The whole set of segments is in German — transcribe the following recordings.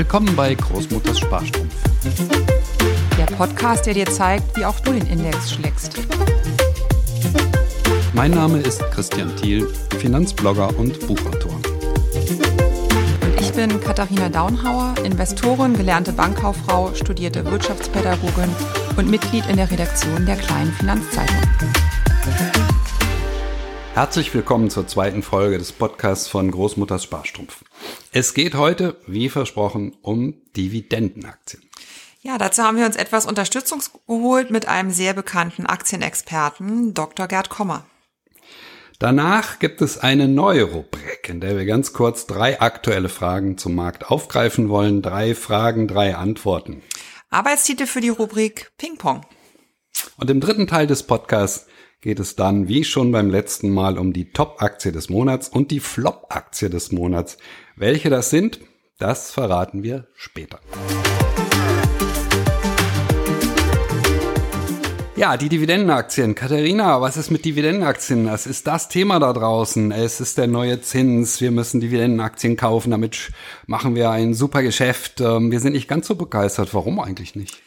Willkommen bei Großmutters Sparstrumpf. Der Podcast, der dir zeigt, wie auch du den Index schlägst. Mein Name ist Christian Thiel, Finanzblogger und Buchautor. Und ich bin Katharina Daunhauer, Investorin, gelernte Bankkauffrau, studierte Wirtschaftspädagogin und Mitglied in der Redaktion der Kleinen Finanzzeitung. Herzlich willkommen zur zweiten Folge des Podcasts von Großmutters Sparstrumpf. Es geht heute, wie versprochen, um Dividendenaktien. Ja, dazu haben wir uns etwas Unterstützung geholt mit einem sehr bekannten Aktienexperten, Dr. Gerd Kommer. Danach gibt es eine neue Rubrik, in der wir ganz kurz drei aktuelle Fragen zum Markt aufgreifen wollen. Drei Fragen, drei Antworten. Arbeitstitel für die Rubrik Ping Pong. Und im dritten Teil des Podcasts geht es dann, wie schon beim letzten Mal, um die Top-Aktie des Monats und die Flop-Aktie des Monats. Welche das sind, das verraten wir später. Ja, die Dividendenaktien. Katharina, was ist mit Dividendenaktien? Das ist das Thema da draußen. Es ist der neue Zins. Wir müssen Dividendenaktien kaufen. Damit machen wir ein super Geschäft. Ähm, wir sind nicht ganz so begeistert. Warum eigentlich nicht?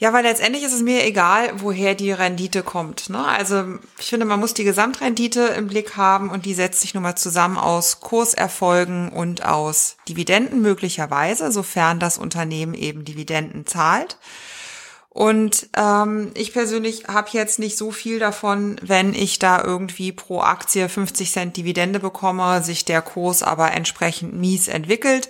Ja, weil letztendlich ist es mir egal, woher die Rendite kommt. Ne? Also ich finde, man muss die Gesamtrendite im Blick haben und die setzt sich nun mal zusammen aus Kurserfolgen und aus Dividenden möglicherweise, sofern das Unternehmen eben Dividenden zahlt. Und ähm, ich persönlich habe jetzt nicht so viel davon, wenn ich da irgendwie pro Aktie 50 Cent Dividende bekomme, sich der Kurs aber entsprechend mies entwickelt.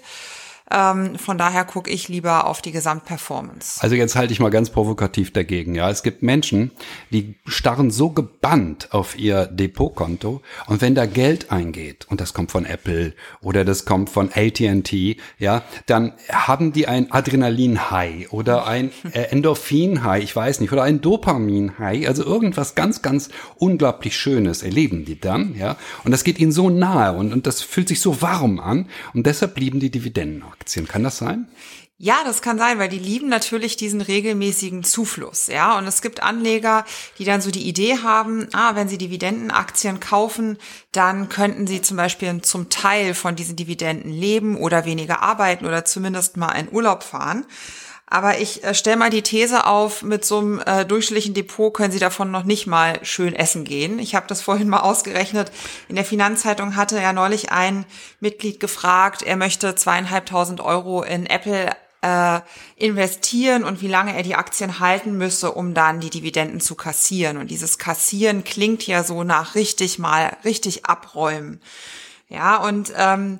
Ähm, von daher gucke ich lieber auf die Gesamtperformance. Also jetzt halte ich mal ganz provokativ dagegen. Ja, es gibt Menschen, die starren so gebannt auf ihr Depotkonto und wenn da Geld eingeht und das kommt von Apple oder das kommt von AT&T, ja, dann haben die ein Adrenalin-High oder ein äh, Endorphin-High, ich weiß nicht, oder ein Dopamin-High, also irgendwas ganz, ganz unglaublich Schönes erleben die dann, ja, und das geht ihnen so nahe und, und das fühlt sich so warm an und deshalb blieben die Dividenden auch. Aktien. Kann das sein? Ja, das kann sein, weil die lieben natürlich diesen regelmäßigen Zufluss, ja. Und es gibt Anleger, die dann so die Idee haben, ah, wenn sie Dividendenaktien kaufen, dann könnten sie zum Beispiel zum Teil von diesen Dividenden leben oder weniger arbeiten oder zumindest mal in Urlaub fahren. Aber ich äh, stelle mal die These auf, mit so einem äh, durchschnittlichen Depot können Sie davon noch nicht mal schön essen gehen. Ich habe das vorhin mal ausgerechnet. In der Finanzzeitung hatte ja neulich ein Mitglied gefragt, er möchte zweieinhalbtausend Euro in Apple äh, investieren und wie lange er die Aktien halten müsse, um dann die Dividenden zu kassieren. Und dieses Kassieren klingt ja so nach richtig mal, richtig abräumen. Ja, und ähm,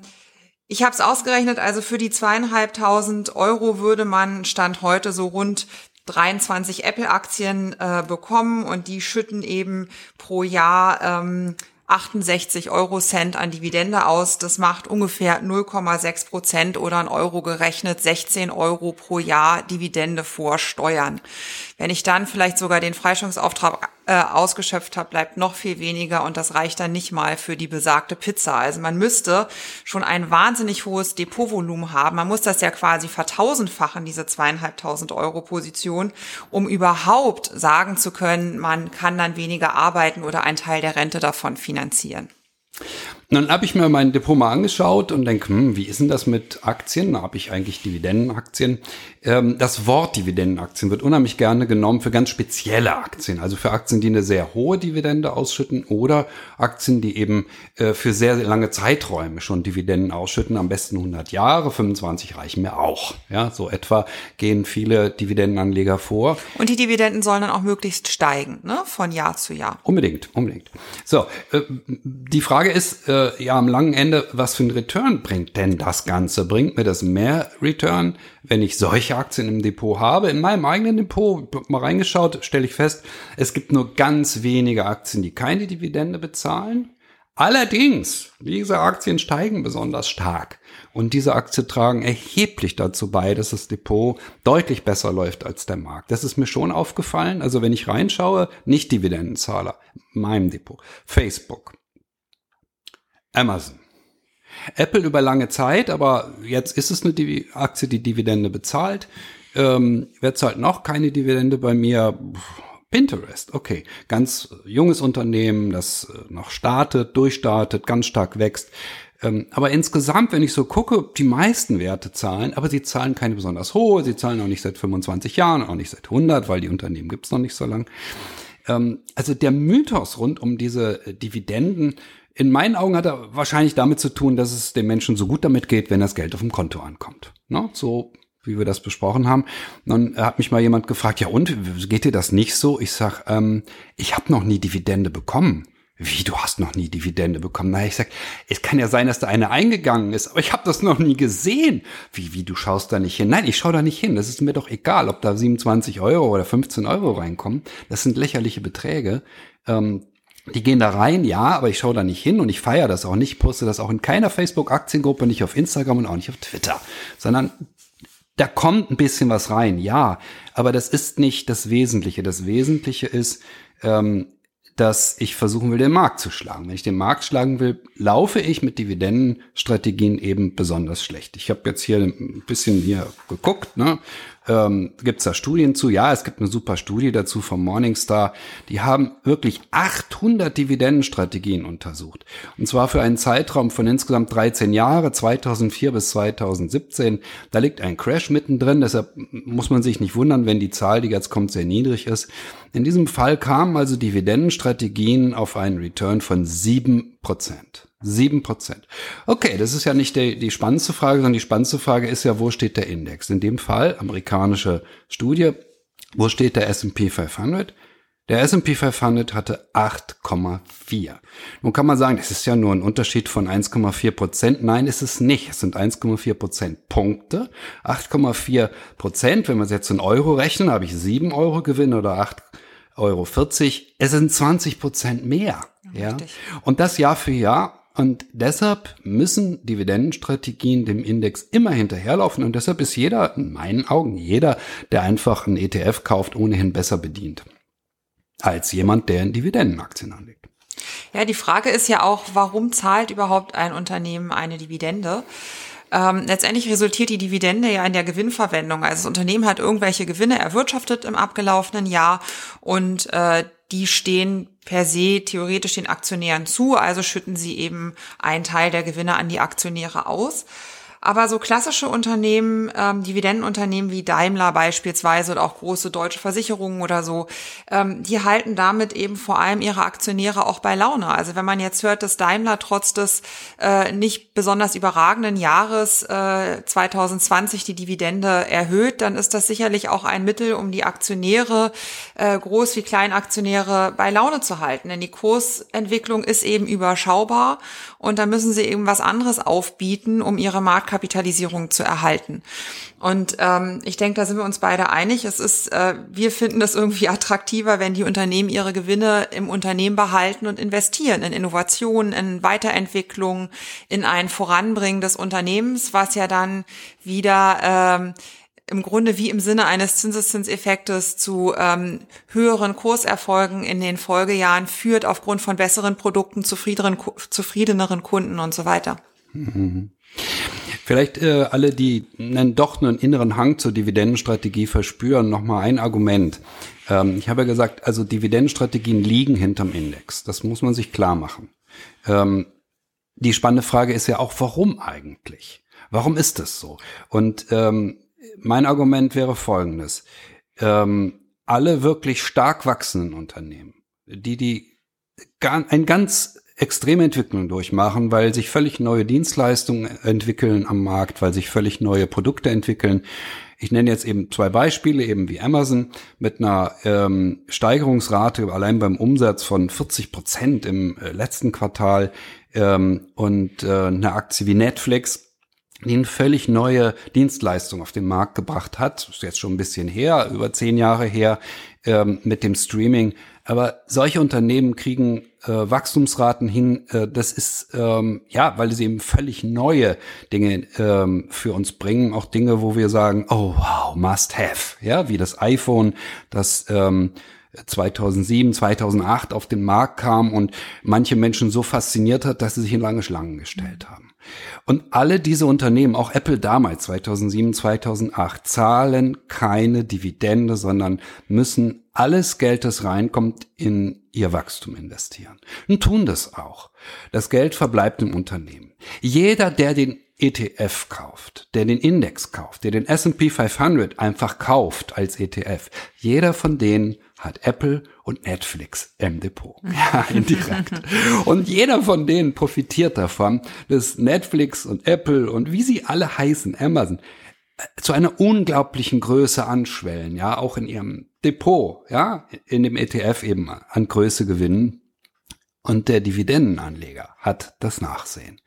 ich habe es ausgerechnet, also für die zweieinhalbtausend Euro würde man Stand heute so rund 23 Apple-Aktien äh, bekommen und die schütten eben pro Jahr ähm, 68 Euro Cent an Dividende aus. Das macht ungefähr 0,6 Prozent oder ein Euro gerechnet 16 Euro pro Jahr Dividende vor Steuern. Wenn ich dann vielleicht sogar den Freistellungsauftrag äh, ausgeschöpft habe, bleibt noch viel weniger und das reicht dann nicht mal für die besagte Pizza. Also man müsste schon ein wahnsinnig hohes Depotvolumen haben. Man muss das ja quasi vertausendfachen, diese zweieinhalbtausend Euro Position, um überhaupt sagen zu können, man kann dann weniger arbeiten oder einen Teil der Rente davon finanzieren. Dann habe ich mir mein Depot mal angeschaut und denke, hm, wie ist denn das mit Aktien? Da habe ich eigentlich Dividendenaktien. Ähm, das Wort Dividendenaktien wird unheimlich gerne genommen für ganz spezielle Aktien, also für Aktien, die eine sehr hohe Dividende ausschütten oder Aktien, die eben äh, für sehr, sehr lange Zeiträume schon Dividenden ausschütten, am besten 100 Jahre, 25 reichen mir auch. Ja, so etwa gehen viele Dividendenanleger vor. Und die Dividenden sollen dann auch möglichst steigen, ne, von Jahr zu Jahr. Unbedingt, unbedingt. So, äh, die Frage ist, äh, ja am langen Ende, was für ein Return bringt denn das Ganze? Bringt mir das mehr Return, wenn ich solche Aktien im Depot habe? In meinem eigenen Depot, mal reingeschaut, stelle ich fest, es gibt nur ganz wenige Aktien, die keine Dividende bezahlen. Allerdings, diese Aktien steigen besonders stark. Und diese Aktien tragen erheblich dazu bei, dass das Depot deutlich besser läuft als der Markt. Das ist mir schon aufgefallen. Also wenn ich reinschaue, nicht Dividendenzahler, meinem Depot, Facebook, Amazon. Apple über lange Zeit, aber jetzt ist es eine Aktie, die Dividende bezahlt. Ähm, wer zahlt noch keine Dividende bei mir? Pinterest, okay. Ganz junges Unternehmen, das äh, noch startet, durchstartet, ganz stark wächst. Ähm, aber insgesamt, wenn ich so gucke, die meisten Werte zahlen, aber sie zahlen keine besonders hohe, sie zahlen auch nicht seit 25 Jahren, auch nicht seit 100, weil die Unternehmen gibt's noch nicht so lang. Ähm, also der Mythos rund um diese äh, Dividenden, in meinen Augen hat er wahrscheinlich damit zu tun, dass es den Menschen so gut damit geht, wenn das Geld auf dem Konto ankommt. Ne? So wie wir das besprochen haben. dann hat mich mal jemand gefragt, ja und, geht dir das nicht so? Ich sag, ähm, ich habe noch nie Dividende bekommen. Wie, du hast noch nie Dividende bekommen? Na, ich sag, es kann ja sein, dass da eine eingegangen ist, aber ich habe das noch nie gesehen. Wie, wie, du schaust da nicht hin? Nein, ich schaue da nicht hin. Das ist mir doch egal, ob da 27 Euro oder 15 Euro reinkommen. Das sind lächerliche Beträge. Ähm, die gehen da rein, ja, aber ich schaue da nicht hin und ich feiere das auch nicht, poste das auch in keiner Facebook-Aktiengruppe, nicht auf Instagram und auch nicht auf Twitter, sondern da kommt ein bisschen was rein, ja, aber das ist nicht das Wesentliche. Das Wesentliche ist, ähm, dass ich versuchen will, den Markt zu schlagen. Wenn ich den Markt schlagen will, laufe ich mit Dividendenstrategien eben besonders schlecht. Ich habe jetzt hier ein bisschen hier geguckt, ne? Ähm, gibt es da Studien zu? Ja, es gibt eine super Studie dazu vom Morningstar. Die haben wirklich 800 Dividendenstrategien untersucht. Und zwar für einen Zeitraum von insgesamt 13 Jahre, 2004 bis 2017. Da liegt ein Crash mittendrin, deshalb muss man sich nicht wundern, wenn die Zahl, die jetzt kommt, sehr niedrig ist. In diesem Fall kamen also Dividendenstrategien auf einen Return von 7 Prozent. Sieben Prozent. Okay, das ist ja nicht die, die spannendste Frage, sondern die spannendste Frage ist ja, wo steht der Index? In dem Fall, amerikanische Studie, wo steht der S&P 500? Der S&P 500 hatte 8,4. Nun kann man sagen, das ist ja nur ein Unterschied von 1,4 Prozent. Nein, ist es nicht. Es sind 1,4 Prozent Punkte. 8,4 Prozent, wenn wir es jetzt in Euro rechnen, habe ich 7 Euro Gewinn oder 8 Euro 40. Es sind 20 Prozent mehr. Ja. Und das Jahr für Jahr und deshalb müssen Dividendenstrategien dem Index immer hinterherlaufen. Und deshalb ist jeder, in meinen Augen, jeder, der einfach einen ETF kauft, ohnehin besser bedient als jemand, der in Dividendenaktien anlegt. Ja, die Frage ist ja auch, warum zahlt überhaupt ein Unternehmen eine Dividende? Ähm, letztendlich resultiert die Dividende ja in der Gewinnverwendung. Also das Unternehmen hat irgendwelche Gewinne erwirtschaftet im abgelaufenen Jahr und äh, die stehen per se theoretisch den Aktionären zu, also schütten sie eben einen Teil der Gewinne an die Aktionäre aus. Aber so klassische Unternehmen, ähm, Dividendenunternehmen wie Daimler beispielsweise oder auch große deutsche Versicherungen oder so, ähm, die halten damit eben vor allem ihre Aktionäre auch bei Laune. Also wenn man jetzt hört, dass Daimler trotz des äh, nicht besonders überragenden Jahres äh, 2020 die Dividende erhöht, dann ist das sicherlich auch ein Mittel, um die Aktionäre, äh, Groß- wie Kleinaktionäre, bei Laune zu halten. Denn die Kursentwicklung ist eben überschaubar und da müssen sie eben was anderes aufbieten, um ihre Markt Marktkapitalisierung zu erhalten. Und ähm, ich denke, da sind wir uns beide einig. Es ist, äh, wir finden das irgendwie attraktiver, wenn die Unternehmen ihre Gewinne im Unternehmen behalten und investieren in Innovationen, in Weiterentwicklung, in ein Voranbringen des Unternehmens, was ja dann wieder ähm, im Grunde wie im Sinne eines Zinseszinseffektes zu ähm, höheren Kurserfolgen in den Folgejahren führt, aufgrund von besseren Produkten, zufriedeneren, Kunden und so weiter. Mhm. Vielleicht äh, alle, die einen, doch einen inneren Hang zur Dividendenstrategie verspüren, nochmal ein Argument. Ähm, ich habe ja gesagt, also Dividendenstrategien liegen hinterm Index. Das muss man sich klar machen. Ähm, die spannende Frage ist ja auch, warum eigentlich? Warum ist das so? Und ähm, mein Argument wäre folgendes. Ähm, alle wirklich stark wachsenden Unternehmen, die die ein ganz extreme Entwicklungen durchmachen, weil sich völlig neue Dienstleistungen entwickeln am Markt, weil sich völlig neue Produkte entwickeln. Ich nenne jetzt eben zwei Beispiele, eben wie Amazon mit einer ähm, Steigerungsrate allein beim Umsatz von 40 Prozent im äh, letzten Quartal ähm, und äh, eine Aktie wie Netflix, die eine völlig neue Dienstleistung auf den Markt gebracht hat. Ist jetzt schon ein bisschen her, über zehn Jahre her, ähm, mit dem Streaming. Aber solche Unternehmen kriegen Wachstumsraten hin. Äh, das ist ähm, ja, weil sie eben völlig neue Dinge ähm, für uns bringen, auch Dinge, wo wir sagen, oh wow, must have, ja, wie das iPhone, das ähm, 2007, 2008 auf den Markt kam und manche Menschen so fasziniert hat, dass sie sich in lange Schlangen gestellt haben. Und alle diese Unternehmen, auch Apple damals, 2007, 2008, zahlen keine Dividende, sondern müssen alles Geld, das reinkommt, in ihr Wachstum investieren. Und tun das auch. Das Geld verbleibt im Unternehmen. Jeder, der den ETF kauft, der den Index kauft, der den S&P 500 einfach kauft als ETF, jeder von denen hat Apple und Netflix im Depot. Ja, indirekt. und jeder von denen profitiert davon, dass Netflix und Apple und wie sie alle heißen, Amazon, äh, zu einer unglaublichen Größe anschwellen, ja, auch in ihrem Depot, ja, in dem ETF eben an Größe gewinnen. Und der Dividendenanleger hat das Nachsehen.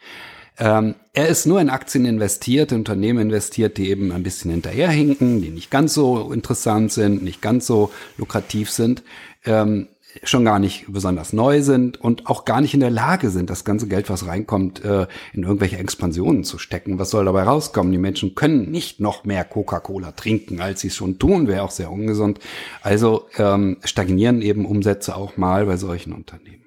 Ähm, er ist nur in Aktien investiert, in Unternehmen investiert, die eben ein bisschen hinterherhinken, die nicht ganz so interessant sind, nicht ganz so lukrativ sind, ähm, schon gar nicht besonders neu sind und auch gar nicht in der Lage sind, das ganze Geld, was reinkommt, äh, in irgendwelche Expansionen zu stecken. Was soll dabei rauskommen? Die Menschen können nicht noch mehr Coca-Cola trinken, als sie es schon tun, wäre auch sehr ungesund. Also ähm, stagnieren eben Umsätze auch mal bei solchen Unternehmen.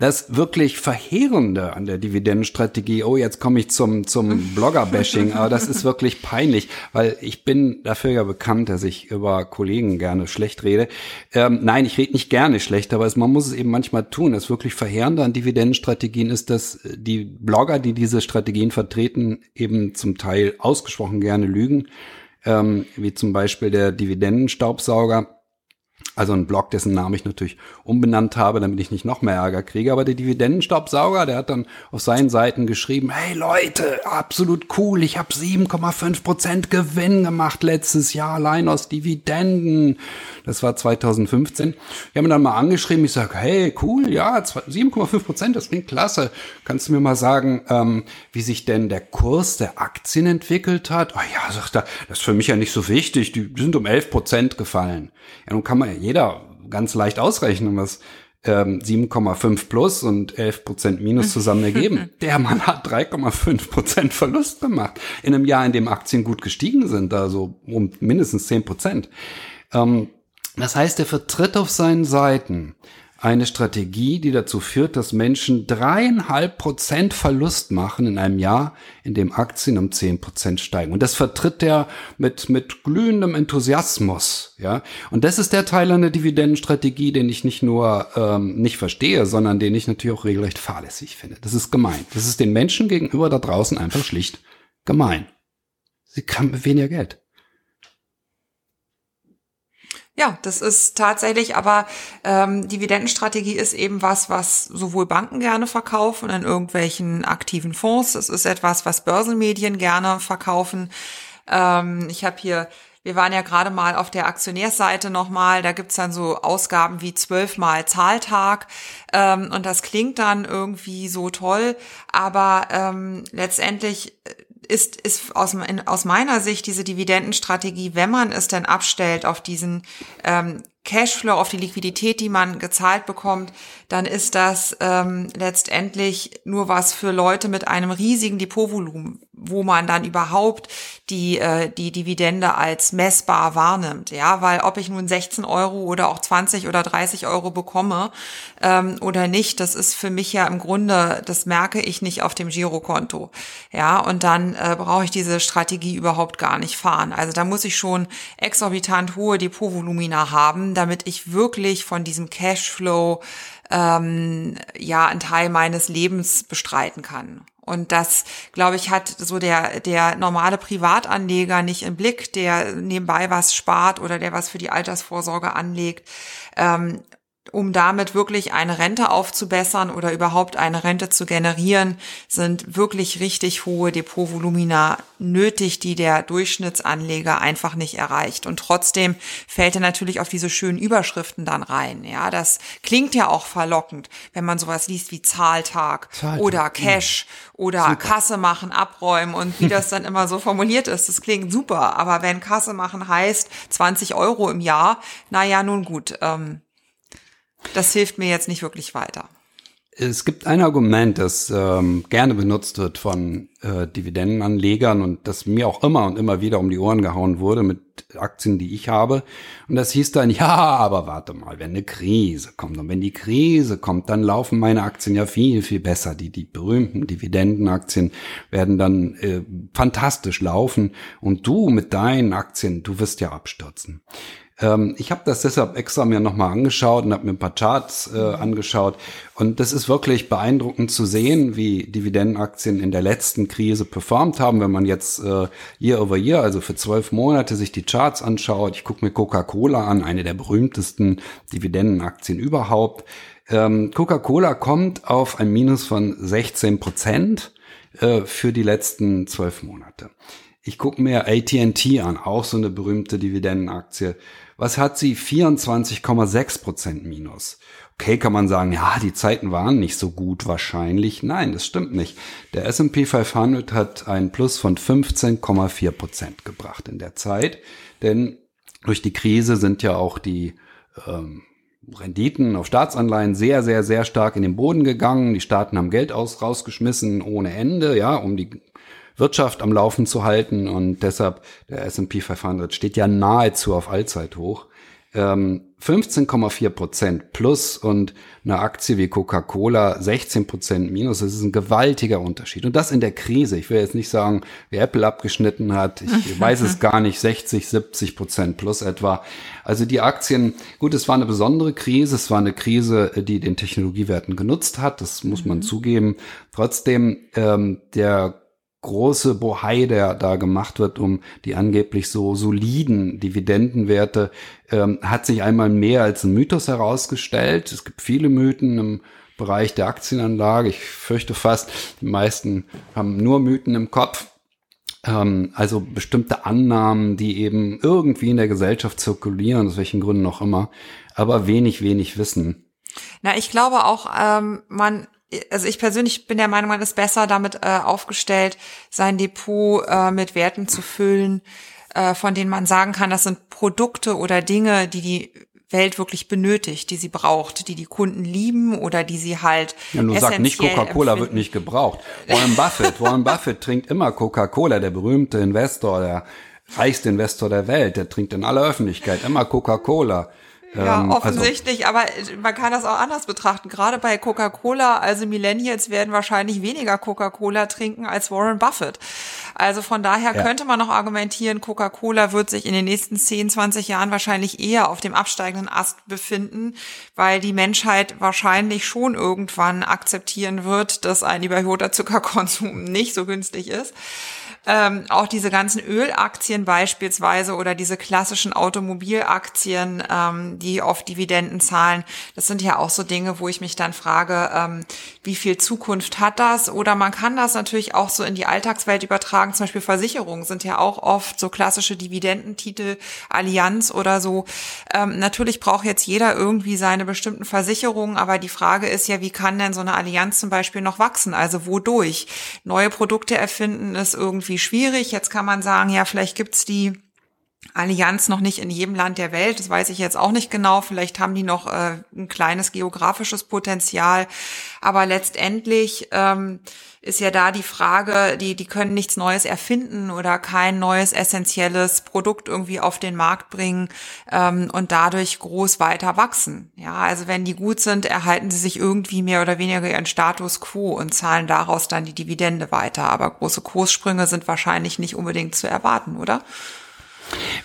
Das wirklich Verheerende an der Dividendenstrategie, oh, jetzt komme ich zum, zum Blogger-Bashing, aber das ist wirklich peinlich, weil ich bin dafür ja bekannt, dass ich über Kollegen gerne schlecht rede. Ähm, nein, ich rede nicht gerne schlecht, aber es, man muss es eben manchmal tun. Das wirklich Verheerende an Dividendenstrategien ist, dass die Blogger, die diese Strategien vertreten, eben zum Teil ausgesprochen gerne lügen, ähm, wie zum Beispiel der Dividendenstaubsauger also ein Blog, dessen Namen ich natürlich umbenannt habe, damit ich nicht noch mehr Ärger kriege. Aber der Dividendenstaubsauger, der hat dann auf seinen Seiten geschrieben, hey Leute, absolut cool, ich habe 7,5 Prozent Gewinn gemacht letztes Jahr allein aus Dividenden. Das war 2015. Ich habe mir dann mal angeschrieben, ich sage, hey, cool, ja, 7,5 Prozent, das klingt klasse. Kannst du mir mal sagen, ähm, wie sich denn der Kurs der Aktien entwickelt hat? Oh ja, sagt er, das ist für mich ja nicht so wichtig, die sind um 11 Prozent gefallen. Ja, nun kann man ja jeder ganz leicht ausrechnen, was ähm, 7,5 plus und 11 Prozent minus zusammen ergeben. Der Mann hat 3,5 Prozent Verlust gemacht in einem Jahr, in dem Aktien gut gestiegen sind, also um mindestens 10 Prozent. Ähm, das heißt, er vertritt auf seinen Seiten eine Strategie, die dazu führt, dass Menschen dreieinhalb Prozent Verlust machen in einem Jahr, in dem Aktien um zehn Prozent steigen. Und das vertritt er mit, mit glühendem Enthusiasmus, ja. Und das ist der Teil der Dividendenstrategie, den ich nicht nur ähm, nicht verstehe, sondern den ich natürlich auch regelrecht fahrlässig finde. Das ist gemein. Das ist den Menschen gegenüber da draußen einfach schlicht gemein. Sie kann weniger Geld. Ja, das ist tatsächlich, aber ähm, Dividendenstrategie ist eben was, was sowohl Banken gerne verkaufen in irgendwelchen aktiven Fonds. Das ist etwas, was Börsenmedien gerne verkaufen. Ähm, ich habe hier wir waren ja gerade mal auf der Aktionärsseite nochmal, da gibt's dann so Ausgaben wie zwölfmal Zahltag ähm, und das klingt dann irgendwie so toll, aber ähm, letztendlich ist, ist aus, in, aus meiner Sicht diese Dividendenstrategie, wenn man es denn abstellt auf diesen ähm, Cashflow, auf die Liquidität, die man gezahlt bekommt, dann ist das ähm, letztendlich nur was für Leute mit einem riesigen Depotvolumen, wo man dann überhaupt die, äh, die Dividende als messbar wahrnimmt. Ja, weil ob ich nun 16 Euro oder auch 20 oder 30 Euro bekomme ähm, oder nicht, das ist für mich ja im Grunde, das merke ich nicht auf dem Girokonto. Ja, und dann äh, brauche ich diese Strategie überhaupt gar nicht fahren. Also da muss ich schon exorbitant hohe Depotvolumina haben, damit ich wirklich von diesem Cashflow ähm, ja einen Teil meines Lebens bestreiten kann. Und das, glaube ich, hat so der, der normale Privatanleger nicht im Blick, der nebenbei was spart oder der was für die Altersvorsorge anlegt. Ähm, um damit wirklich eine Rente aufzubessern oder überhaupt eine Rente zu generieren, sind wirklich richtig hohe Depotvolumina nötig, die der Durchschnittsanleger einfach nicht erreicht. Und trotzdem fällt er natürlich auf diese schönen Überschriften dann rein. Ja, das klingt ja auch verlockend, wenn man sowas liest wie Zahltag, Zahltag. oder Cash mhm. oder super. Kasse machen, abräumen und wie das dann immer so formuliert ist. Das klingt super. Aber wenn Kasse machen heißt 20 Euro im Jahr, na ja, nun gut. Ähm, das hilft mir jetzt nicht wirklich weiter. Es gibt ein Argument, das ähm, gerne benutzt wird von äh, Dividendenanlegern und das mir auch immer und immer wieder um die Ohren gehauen wurde mit Aktien, die ich habe. Und das hieß dann, ja, aber warte mal, wenn eine Krise kommt und wenn die Krise kommt, dann laufen meine Aktien ja viel, viel besser. Die, die berühmten Dividendenaktien werden dann äh, fantastisch laufen und du mit deinen Aktien, du wirst ja abstürzen. Ähm, ich habe das deshalb extra mir nochmal angeschaut und habe mir ein paar Charts äh, angeschaut. Und das ist wirklich beeindruckend zu sehen, wie Dividendenaktien in der letzten Krise performt haben. Wenn man jetzt äh, Year over Year, also für zwölf Monate, sich die Charts anschaut. Ich gucke mir Coca-Cola an, eine der berühmtesten Dividendenaktien überhaupt. Ähm, Coca-Cola kommt auf ein Minus von 16 Prozent äh, für die letzten zwölf Monate. Ich gucke mir AT&T an, auch so eine berühmte Dividendenaktie. Was hat sie? 24,6 Prozent Minus. Okay, kann man sagen, ja, die Zeiten waren nicht so gut wahrscheinlich. Nein, das stimmt nicht. Der S&P 500 hat einen Plus von 15,4 Prozent gebracht in der Zeit, denn durch die Krise sind ja auch die ähm, Renditen auf Staatsanleihen sehr, sehr, sehr stark in den Boden gegangen. Die Staaten haben Geld aus, rausgeschmissen ohne Ende, ja, um die Wirtschaft am Laufen zu halten. Und deshalb, der S&P 500 steht ja nahezu auf Allzeithoch. Ähm, 15,4 Prozent plus und eine Aktie wie Coca-Cola 16 Prozent minus. Das ist ein gewaltiger Unterschied. Und das in der Krise. Ich will jetzt nicht sagen, wie Apple abgeschnitten hat. Ich weiß es gar nicht. 60, 70 Prozent plus etwa. Also die Aktien, gut, es war eine besondere Krise. Es war eine Krise, die den Technologiewerten genutzt hat. Das muss man mhm. zugeben. Trotzdem, ähm, der große Bohai, der da gemacht wird, um die angeblich so soliden Dividendenwerte, ähm, hat sich einmal mehr als ein Mythos herausgestellt. Es gibt viele Mythen im Bereich der Aktienanlage. Ich fürchte fast, die meisten haben nur Mythen im Kopf. Ähm, also bestimmte Annahmen, die eben irgendwie in der Gesellschaft zirkulieren, aus welchen Gründen auch immer, aber wenig, wenig wissen. Na, ich glaube auch, ähm, man also ich persönlich bin der Meinung, man ist besser damit äh, aufgestellt, sein Depot äh, mit Werten zu füllen, äh, von denen man sagen kann, das sind Produkte oder Dinge, die die Welt wirklich benötigt, die sie braucht, die die Kunden lieben oder die sie halt Ja, nur sagt nicht Coca-Cola wird nicht gebraucht. Warren Buffett, Warren Buffett trinkt immer Coca-Cola, der berühmte Investor, der reichste Investor der Welt, der trinkt in aller Öffentlichkeit immer Coca-Cola. Ja, ähm, also offensichtlich, also, aber man kann das auch anders betrachten. Gerade bei Coca-Cola, also Millennials werden wahrscheinlich weniger Coca-Cola trinken als Warren Buffett. Also von daher ja. könnte man noch argumentieren, Coca-Cola wird sich in den nächsten 10, 20 Jahren wahrscheinlich eher auf dem absteigenden Ast befinden, weil die Menschheit wahrscheinlich schon irgendwann akzeptieren wird, dass ein überhöhter Zuckerkonsum nicht so günstig ist ähm, auch diese ganzen Ölaktien beispielsweise oder diese klassischen Automobilaktien, ähm, die oft Dividenden zahlen, das sind ja auch so Dinge, wo ich mich dann frage, ähm, wie viel Zukunft hat das? Oder man kann das natürlich auch so in die Alltagswelt übertragen. Zum Beispiel Versicherungen sind ja auch oft so klassische Dividendentitel, Allianz oder so. Ähm, natürlich braucht jetzt jeder irgendwie seine bestimmten Versicherungen, aber die Frage ist ja, wie kann denn so eine Allianz zum Beispiel noch wachsen? Also wodurch? Neue Produkte erfinden ist irgendwie schwierig. Jetzt kann man sagen, ja, vielleicht gibt's die Allianz noch nicht in jedem Land der Welt. Das weiß ich jetzt auch nicht genau. Vielleicht haben die noch äh, ein kleines geografisches Potenzial. Aber letztendlich ähm, ist ja da die Frage, die, die können nichts Neues erfinden oder kein neues essentielles Produkt irgendwie auf den Markt bringen ähm, und dadurch groß weiter wachsen. Ja, also wenn die gut sind, erhalten sie sich irgendwie mehr oder weniger ihren Status quo und zahlen daraus dann die Dividende weiter. Aber große Kurssprünge sind wahrscheinlich nicht unbedingt zu erwarten, oder?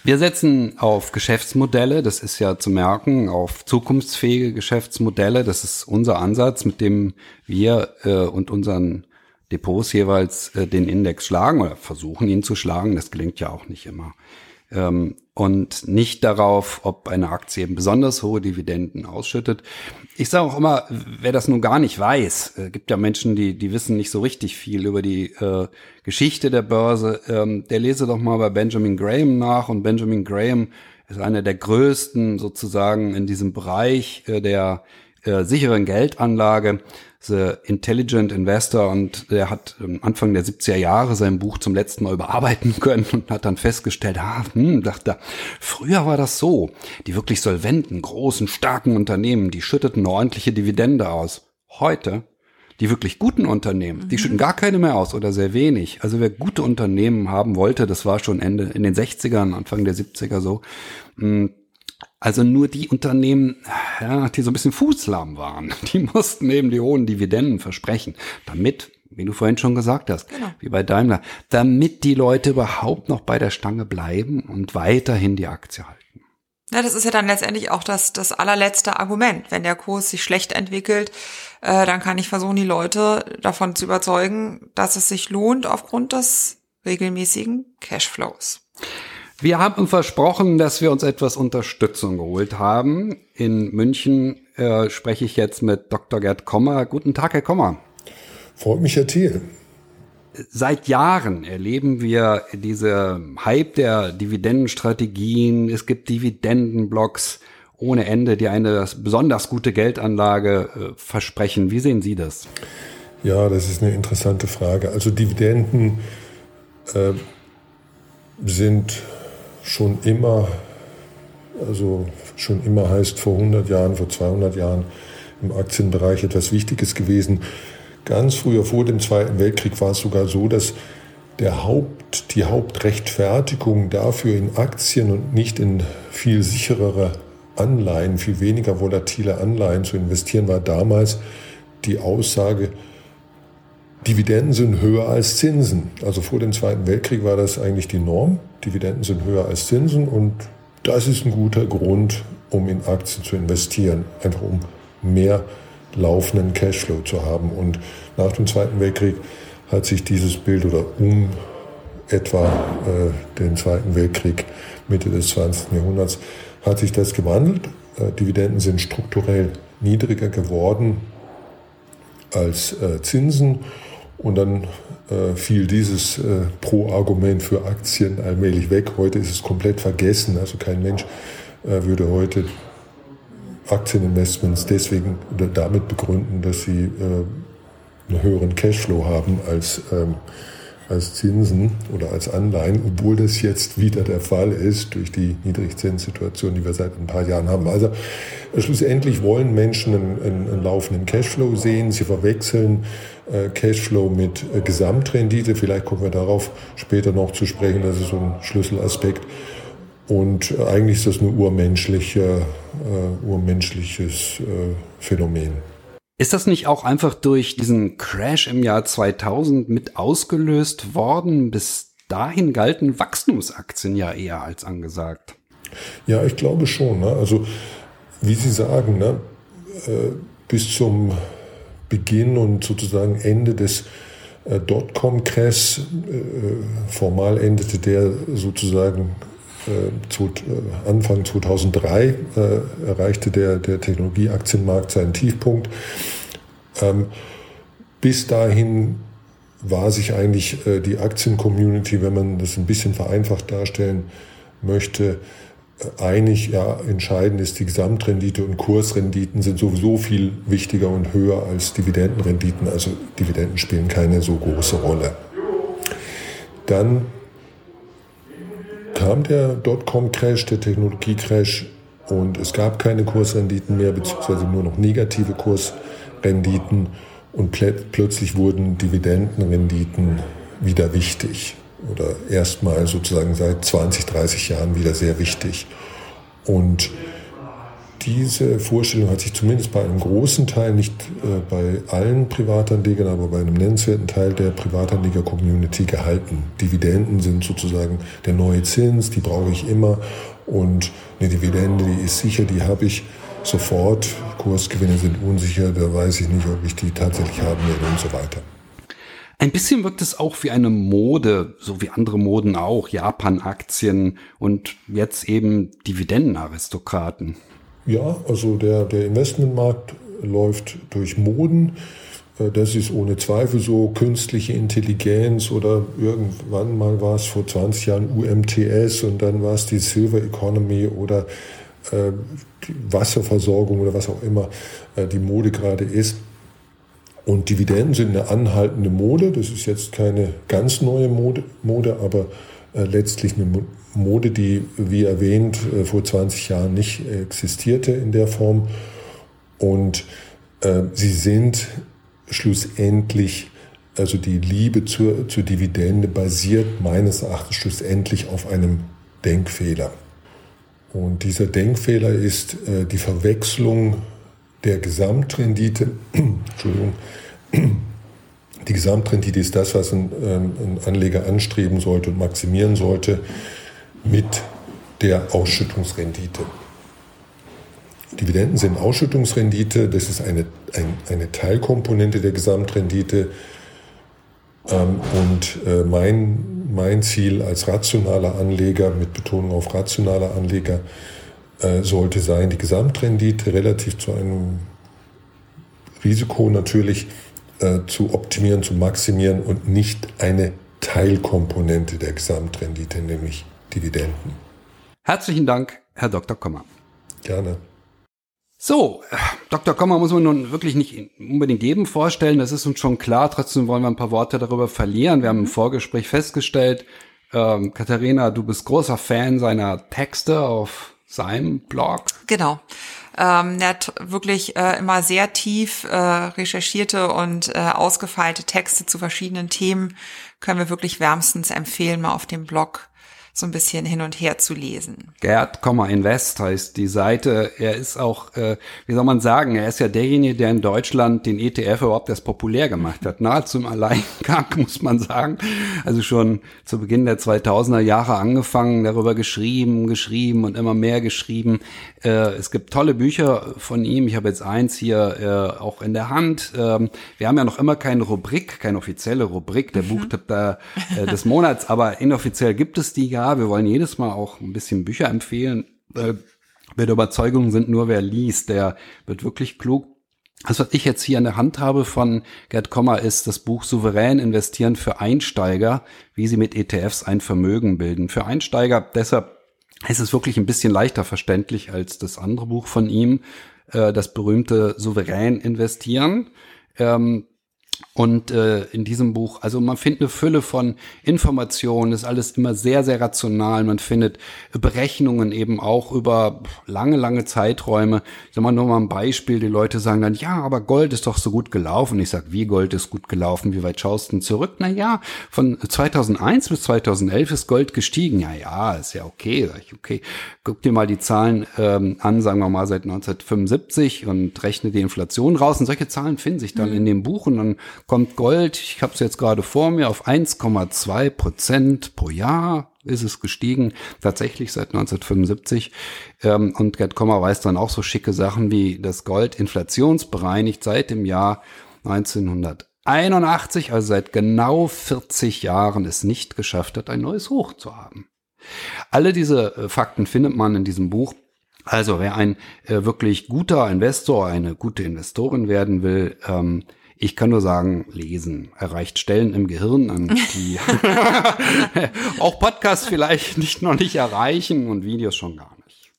Wir setzen auf Geschäftsmodelle, das ist ja zu merken, auf zukunftsfähige Geschäftsmodelle. Das ist unser Ansatz, mit dem wir äh, und unseren Depots jeweils äh, den Index schlagen oder versuchen ihn zu schlagen. Das gelingt ja auch nicht immer. Ähm, und nicht darauf, ob eine Aktie eben besonders hohe Dividenden ausschüttet. Ich sage auch immer, wer das nun gar nicht weiß, äh, gibt ja Menschen, die, die wissen nicht so richtig viel über die äh, Geschichte der Börse, ähm, der lese doch mal bei Benjamin Graham nach und Benjamin Graham ist einer der größten sozusagen in diesem Bereich äh, der äh, sicheren Geldanlage. The Intelligent Investor und der hat Anfang der 70er Jahre sein Buch zum letzten Mal überarbeiten können und hat dann festgestellt, ah, hm, dachte, früher war das so. Die wirklich solventen, großen, starken Unternehmen, die schütteten eine ordentliche Dividende aus. Heute die wirklich guten Unternehmen, die mhm. schütten gar keine mehr aus oder sehr wenig. Also wer gute Unternehmen haben wollte, das war schon Ende in den 60ern, Anfang der 70er so, hm, also nur die Unternehmen, ja, die so ein bisschen fußlahm waren, die mussten eben die hohen Dividenden versprechen, damit, wie du vorhin schon gesagt hast, genau. wie bei Daimler, damit die Leute überhaupt noch bei der Stange bleiben und weiterhin die Aktie halten. Ja, das ist ja dann letztendlich auch das, das allerletzte Argument. Wenn der Kurs sich schlecht entwickelt, äh, dann kann ich versuchen, die Leute davon zu überzeugen, dass es sich lohnt aufgrund des regelmäßigen Cashflows. Wir haben versprochen, dass wir uns etwas Unterstützung geholt haben. In München äh, spreche ich jetzt mit Dr. Gerd Kommer. Guten Tag, Herr Kommer. Freut mich, Herr Thiel. Seit Jahren erleben wir diese Hype der Dividendenstrategien. Es gibt Dividendenblocks ohne Ende, die eine besonders gute Geldanlage äh, versprechen. Wie sehen Sie das? Ja, das ist eine interessante Frage. Also Dividenden äh, sind schon immer, also schon immer heißt vor 100 Jahren, vor 200 Jahren im Aktienbereich etwas Wichtiges gewesen. Ganz früher vor dem Zweiten Weltkrieg war es sogar so, dass der Haupt, die Hauptrechtfertigung dafür in Aktien und nicht in viel sicherere Anleihen, viel weniger volatile Anleihen zu investieren, war damals die Aussage, Dividenden sind höher als Zinsen. Also vor dem Zweiten Weltkrieg war das eigentlich die Norm. Dividenden sind höher als Zinsen und das ist ein guter Grund, um in Aktien zu investieren, einfach um mehr laufenden Cashflow zu haben. Und nach dem Zweiten Weltkrieg hat sich dieses Bild oder um etwa äh, den Zweiten Weltkrieg Mitte des 20. Jahrhunderts hat sich das gewandelt. Äh, Dividenden sind strukturell niedriger geworden als äh, Zinsen. Und dann äh, fiel dieses äh, Pro-Argument für Aktien allmählich weg. Heute ist es komplett vergessen. Also kein Mensch äh, würde heute Aktieninvestments deswegen oder damit begründen, dass sie äh, einen höheren Cashflow haben als, ähm, als Zinsen oder als Anleihen, obwohl das jetzt wieder der Fall ist durch die Niedrigzinssituation, die wir seit ein paar Jahren haben. Also äh, schlussendlich wollen Menschen einen, einen, einen laufenden Cashflow sehen. Sie verwechseln äh, Cashflow mit äh, Gesamtrendite. Vielleicht kommen wir darauf später noch zu sprechen. Das ist so ein Schlüsselaspekt. Und äh, eigentlich ist das ein urmenschliche, äh, urmenschliches äh, Phänomen. Ist das nicht auch einfach durch diesen Crash im Jahr 2000 mit ausgelöst worden? Bis dahin galten Wachstumsaktien ja eher als angesagt. Ja, ich glaube schon. Ne? Also, wie Sie sagen, ne? äh, bis zum Beginn und sozusagen Ende des äh, Dotcom-Crash, äh, formal endete der sozusagen zu, äh, Anfang 2003 äh, erreichte der, der Technologieaktienmarkt seinen Tiefpunkt. Ähm, bis dahin war sich eigentlich die Aktien-Community, wenn man das ein bisschen vereinfacht darstellen möchte, einig, ja, entscheidend ist die Gesamtrendite und Kursrenditen sind sowieso viel wichtiger und höher als Dividendenrenditen. Also Dividenden spielen keine so große Rolle. Dann kam der Dotcom-Crash, der Technologie-Crash und es gab keine Kursrenditen mehr, beziehungsweise nur noch negative Kursrenditen und plö plötzlich wurden Dividendenrenditen wieder wichtig oder erstmal sozusagen seit 20, 30 Jahren wieder sehr wichtig. Und diese Vorstellung hat sich zumindest bei einem großen Teil, nicht äh, bei allen Privatanlegern, aber bei einem nennenswerten Teil der Privatanleger-Community gehalten. Dividenden sind sozusagen der neue Zins, die brauche ich immer und eine Dividende, die ist sicher, die habe ich sofort. Kursgewinne sind unsicher, da weiß ich nicht, ob ich die tatsächlich haben werde und so weiter. Ein bisschen wirkt es auch wie eine Mode, so wie andere Moden auch, Japan-Aktien und jetzt eben Dividendenaristokraten. Ja, also der, der Investmentmarkt läuft durch Moden. Äh, das ist ohne Zweifel so. Künstliche Intelligenz oder irgendwann mal war es vor 20 Jahren UMTS und dann war es die Silver Economy oder äh, Wasserversorgung oder was auch immer äh, die Mode gerade ist. Und Dividenden sind eine anhaltende Mode. Das ist jetzt keine ganz neue Mode, Mode aber äh, letztlich eine Mode, die, wie erwähnt, äh, vor 20 Jahren nicht existierte in der Form. Und äh, sie sind schlussendlich, also die Liebe zur, zur Dividende basiert meines Erachtens schlussendlich auf einem Denkfehler. Und dieser Denkfehler ist äh, die Verwechslung der Gesamtrendite, Entschuldigung, die Gesamtrendite ist das, was ein, ähm, ein Anleger anstreben sollte und maximieren sollte mit der Ausschüttungsrendite. Dividenden sind Ausschüttungsrendite, das ist eine, ein, eine Teilkomponente der Gesamtrendite. Ähm, und äh, mein, mein Ziel als rationaler Anleger, mit Betonung auf rationaler Anleger, äh, sollte sein, die Gesamtrendite relativ zu einem Risiko natürlich äh, zu optimieren, zu maximieren und nicht eine Teilkomponente der Gesamtrendite, nämlich Dividenden. Herzlichen Dank, Herr Dr. Kommer. Gerne. So, Dr. Kommer muss man nun wirklich nicht unbedingt jedem vorstellen, das ist uns schon klar. Trotzdem wollen wir ein paar Worte darüber verlieren. Wir haben im Vorgespräch festgestellt, ähm, Katharina, du bist großer Fan seiner Texte auf seinem Blog. Genau. Ähm, er hat wirklich äh, immer sehr tief äh, recherchierte und äh, ausgefeilte Texte zu verschiedenen Themen. Können wir wirklich wärmstens empfehlen, mal auf dem Blog so ein bisschen hin und her zu lesen. Gerd, Invest heißt die Seite. Er ist auch, äh, wie soll man sagen, er ist ja derjenige, der in Deutschland den ETF überhaupt erst populär gemacht hat. Nahezu im Alleingang, muss man sagen. Also schon zu Beginn der 2000er Jahre angefangen, darüber geschrieben, geschrieben und immer mehr geschrieben. Äh, es gibt tolle Bücher von ihm. Ich habe jetzt eins hier äh, auch in der Hand. Ähm, wir haben ja noch immer keine Rubrik, keine offizielle Rubrik, der mhm. Buchtipp äh, des Monats, aber inoffiziell gibt es die ja ja, wir wollen jedes Mal auch ein bisschen Bücher empfehlen. Äh, wir der Überzeugung sind, nur wer liest, der wird wirklich klug. Das, was ich jetzt hier in der Hand habe von Gerd Kommer, ist das Buch Souverän investieren für Einsteiger, wie sie mit ETFs ein Vermögen bilden. Für Einsteiger, deshalb ist es wirklich ein bisschen leichter verständlich als das andere Buch von ihm, äh, das berühmte Souverän investieren. Ähm, und äh, in diesem Buch, also man findet eine Fülle von Informationen, ist alles immer sehr, sehr rational. Man findet Berechnungen eben auch über lange, lange Zeiträume. Ich sag mal nur mal ein Beispiel, die Leute sagen dann, ja, aber Gold ist doch so gut gelaufen. Ich sag, wie Gold ist gut gelaufen? Wie weit schaust du denn zurück? Na ja, von 2001 bis 2011 ist Gold gestiegen. Ja, ja, ist ja okay. Sag ich, okay, guck dir mal die Zahlen ähm, an, sagen wir mal seit 1975 und rechne die Inflation raus. Und solche Zahlen finden sich dann mhm. in dem Buch und dann kommt Gold, ich habe es jetzt gerade vor mir, auf 1,2 Prozent pro Jahr ist es gestiegen, tatsächlich seit 1975. Ähm, und Gerd Kommer weiß dann auch so schicke Sachen wie das Gold inflationsbereinigt seit dem Jahr 1981, also seit genau 40 Jahren es nicht geschafft hat, ein neues Hoch zu haben. Alle diese äh, Fakten findet man in diesem Buch. Also wer ein äh, wirklich guter Investor, eine gute Investorin werden will, ähm, ich kann nur sagen, lesen erreicht Stellen im Gehirn, an die auch Podcasts vielleicht nicht noch nicht erreichen und Videos schon gar nicht.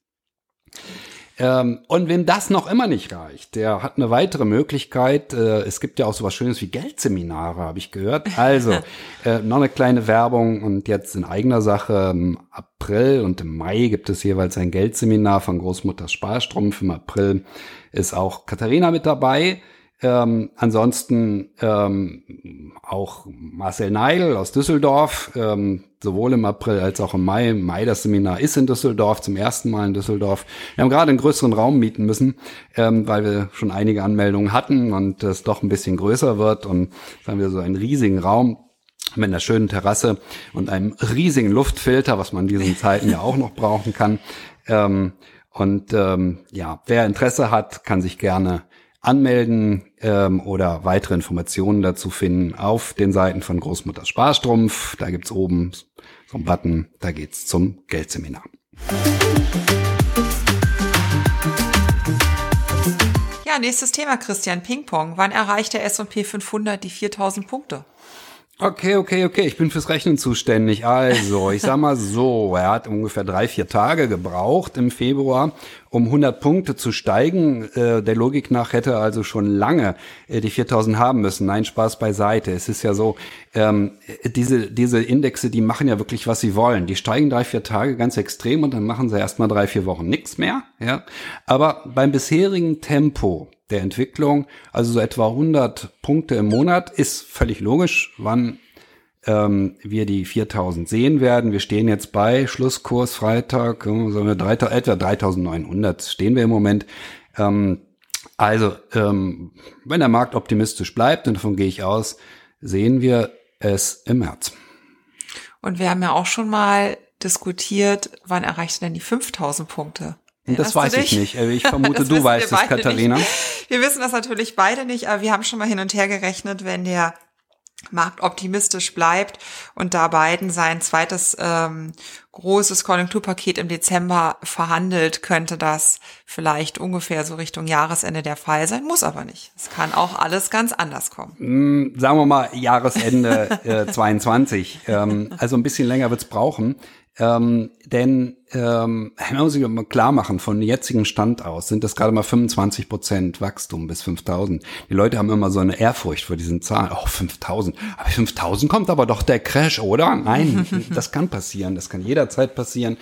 Ähm, und wem das noch immer nicht reicht, der hat eine weitere Möglichkeit. Äh, es gibt ja auch so was Schönes wie Geldseminare, habe ich gehört. Also äh, noch eine kleine Werbung und jetzt in eigener Sache. Im April und im Mai gibt es jeweils ein Geldseminar von Großmutter Sparstrumpf. Im April ist auch Katharina mit dabei. Ähm, ansonsten ähm, auch Marcel Neidl aus Düsseldorf, ähm, sowohl im April als auch im Mai. Im Mai das Seminar ist in Düsseldorf, zum ersten Mal in Düsseldorf. Wir haben gerade einen größeren Raum mieten müssen, ähm, weil wir schon einige Anmeldungen hatten und es doch ein bisschen größer wird. Und haben wir so einen riesigen Raum mit einer schönen Terrasse und einem riesigen Luftfilter, was man in diesen Zeiten ja auch noch brauchen kann. Ähm, und ähm, ja, wer Interesse hat, kann sich gerne anmelden ähm, oder weitere Informationen dazu finden auf den Seiten von Großmutter Sparstrumpf. Da gibt's oben so einen Button, da geht's zum Geldseminar. Ja, nächstes Thema, Christian Pingpong. Wann erreicht der S&P 500 die 4000 Punkte? Okay, okay, okay. Ich bin fürs Rechnen zuständig. Also, ich sag mal so, er hat ungefähr drei, vier Tage gebraucht im Februar, um 100 Punkte zu steigen. Äh, der Logik nach hätte er also schon lange äh, die 4000 haben müssen. Nein, Spaß beiseite. Es ist ja so, ähm, diese, diese Indexe, die machen ja wirklich, was sie wollen. Die steigen drei, vier Tage ganz extrem und dann machen sie erstmal drei, vier Wochen nichts mehr. Ja, aber beim bisherigen Tempo der Entwicklung. Also so etwa 100 Punkte im Monat ist völlig logisch, wann ähm, wir die 4000 sehen werden. Wir stehen jetzt bei Schlusskurs Freitag, so wir 3, etwa 3900 stehen wir im Moment. Ähm, also, ähm, wenn der Markt optimistisch bleibt, und davon gehe ich aus, sehen wir es im März. Und wir haben ja auch schon mal diskutiert, wann erreicht denn die 5000 Punkte? Und das weiß ich nicht. Äh, ich vermute, du weißt es, Katharina. Nicht. Wir wissen das natürlich beide nicht, aber wir haben schon mal hin und her gerechnet, wenn der Markt optimistisch bleibt und da Biden sein zweites ähm, großes Konjunkturpaket im Dezember verhandelt, könnte das vielleicht ungefähr so Richtung Jahresende der Fall sein, muss aber nicht. Es kann auch alles ganz anders kommen. Mm, sagen wir mal Jahresende äh, 22. Ähm, also ein bisschen länger wird's brauchen. Ähm, denn ähm, man muss sich mal klar machen, von jetzigen Stand aus sind das gerade mal 25 Prozent Wachstum bis 5000. Die Leute haben immer so eine Ehrfurcht vor diesen Zahlen. Oh, 5000. Aber 5000 kommt aber doch der Crash, oder? Nein, das kann passieren. Das kann jederzeit passieren.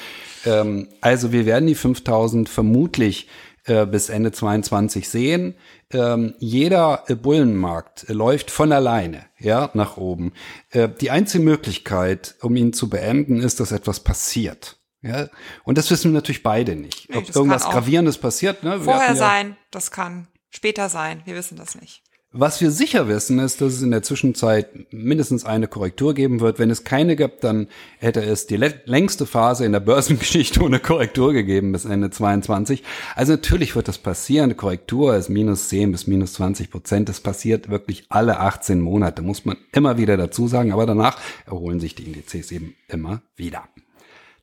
Ähm, also wir werden die 5000 vermutlich äh, bis Ende 22 sehen. Ähm, jeder äh, Bullenmarkt äh, läuft von alleine, ja, nach oben. Äh, die einzige Möglichkeit, um ihn zu beenden, ist, dass etwas passiert. Ja, und das wissen wir natürlich beide nicht. Nee, Ob irgendwas Gravierendes passiert, ne? Vorher ja, sein, das kann später sein, wir wissen das nicht. Was wir sicher wissen, ist, dass es in der Zwischenzeit mindestens eine Korrektur geben wird. Wenn es keine gibt, dann hätte es die längste Phase in der Börsengeschichte ohne Korrektur gegeben bis Ende 22. Also natürlich wird das passieren. Eine Korrektur ist minus 10 bis minus 20 Prozent. Das passiert wirklich alle 18 Monate, muss man immer wieder dazu sagen. Aber danach erholen sich die Indizes eben immer wieder.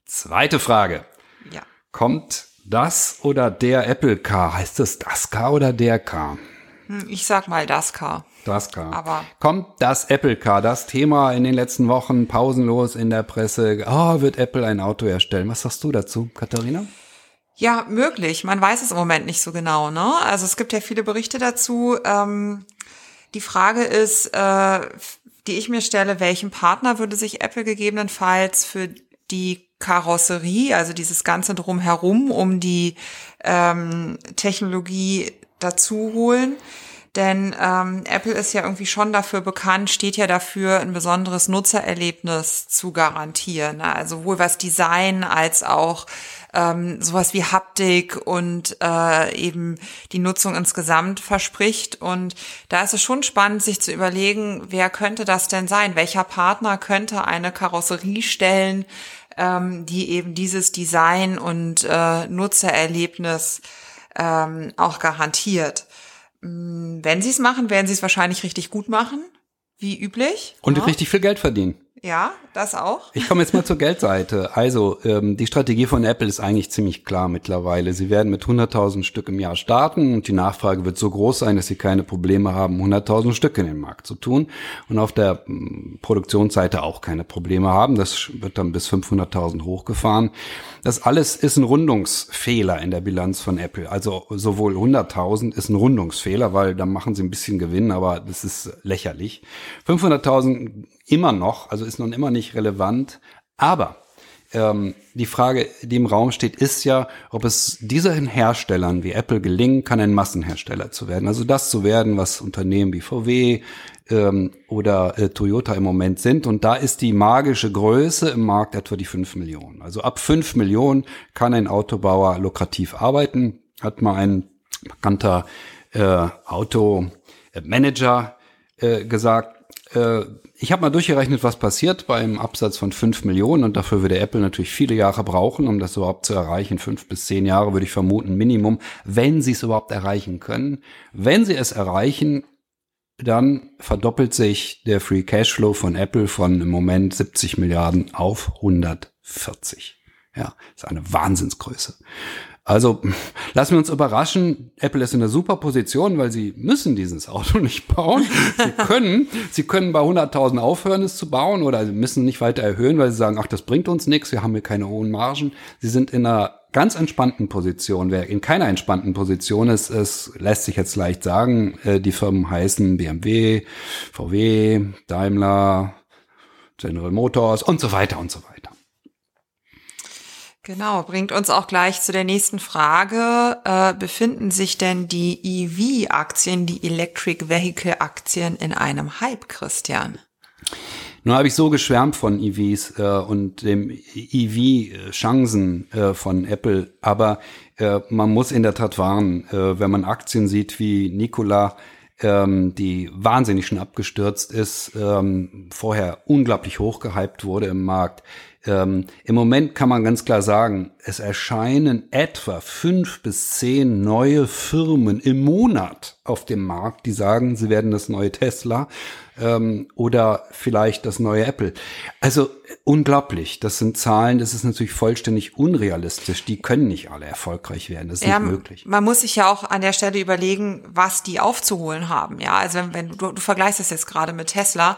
Zweite Frage. Ja. Kommt das oder der Apple Car? Heißt das das Car oder der Car? Hm, ich sag mal das Car. Das Car. Aber kommt das Apple Car, das Thema in den letzten Wochen pausenlos in der Presse. Oh, wird Apple ein Auto erstellen? Was sagst du dazu, Katharina? Ja, möglich. Man weiß es im Moment nicht so genau. Ne? Also es gibt ja viele Berichte dazu. Ähm, die Frage ist, äh, die ich mir stelle, welchen Partner würde sich Apple gegebenenfalls für die Karosserie, also dieses ganze drumherum um die ähm, Technologie dazu holen. Denn ähm, Apple ist ja irgendwie schon dafür bekannt, steht ja dafür, ein besonderes Nutzererlebnis zu garantieren. Ne? Also sowohl was Design als auch ähm, sowas wie Haptik und äh, eben die Nutzung insgesamt verspricht. Und da ist es schon spannend, sich zu überlegen, wer könnte das denn sein? Welcher Partner könnte eine Karosserie stellen, ähm, die eben dieses Design und äh, Nutzererlebnis ähm, auch garantiert. Mm, wenn sie es machen, werden sie es wahrscheinlich richtig gut machen, wie üblich. Und ja. richtig viel Geld verdienen. Ja, das auch. Ich komme jetzt mal zur Geldseite. Also ähm, die Strategie von Apple ist eigentlich ziemlich klar mittlerweile. Sie werden mit 100.000 Stück im Jahr starten und die Nachfrage wird so groß sein, dass sie keine Probleme haben, 100.000 Stück in den Markt zu tun und auf der ähm, Produktionsseite auch keine Probleme haben. Das wird dann bis 500.000 hochgefahren. Das alles ist ein Rundungsfehler in der Bilanz von Apple. Also sowohl 100.000 ist ein Rundungsfehler, weil dann machen sie ein bisschen Gewinn, aber das ist lächerlich. 500.000 immer noch, also ist nun immer nicht relevant. Aber ähm, die Frage, die im Raum steht, ist ja, ob es diesen Herstellern wie Apple gelingen kann, ein Massenhersteller zu werden. Also das zu werden, was Unternehmen wie VW ähm, oder äh, Toyota im Moment sind. Und da ist die magische Größe im Markt etwa die 5 Millionen. Also ab 5 Millionen kann ein Autobauer lukrativ arbeiten. Hat mal ein bekannter äh, Automanager äh, gesagt, äh, ich habe mal durchgerechnet, was passiert beim Absatz von 5 Millionen und dafür würde Apple natürlich viele Jahre brauchen, um das überhaupt zu erreichen. Fünf bis zehn Jahre würde ich vermuten, Minimum, wenn sie es überhaupt erreichen können. Wenn sie es erreichen, dann verdoppelt sich der Free Cashflow von Apple von im Moment 70 Milliarden auf 140. Ja, ist eine Wahnsinnsgröße. Also lassen wir uns überraschen. Apple ist in einer super Position, weil sie müssen dieses Auto nicht bauen. Sie können, sie können bei 100.000 aufhören, es zu bauen oder sie müssen nicht weiter erhöhen, weil sie sagen, ach, das bringt uns nichts, wir haben hier keine hohen Margen. Sie sind in einer ganz entspannten Position. Wer in keiner entspannten Position ist, es lässt sich jetzt leicht sagen, äh, die Firmen heißen BMW, VW, Daimler, General Motors und so weiter und so weiter. Genau, bringt uns auch gleich zu der nächsten Frage. Äh, befinden sich denn die EV-Aktien, die Electric Vehicle-Aktien in einem Hype, Christian? Nun habe ich so geschwärmt von EVs äh, und dem EV-Chancen äh, von Apple, aber äh, man muss in der Tat warnen, äh, wenn man Aktien sieht wie Nikola, ähm, die wahnsinnig schon abgestürzt ist, ähm, vorher unglaublich hochgehypt wurde im Markt, Ähm, Im Moment kann man ganz klar sagen, es erscheinen etwa fünf bis zehn neue Firmen im Monat auf dem Markt, die sagen, sie werden das neue Tesla ähm, oder vielleicht das neue Apple. Also unglaublich. Das sind Zahlen, das ist natürlich vollständig unrealistisch. Die können nicht alle erfolgreich werden. Das ist ja, nicht möglich. Man muss sich ja auch an der Stelle überlegen, was die aufzuholen haben. Ja, also wenn, wenn du, du vergleichst das jetzt gerade mit Tesla,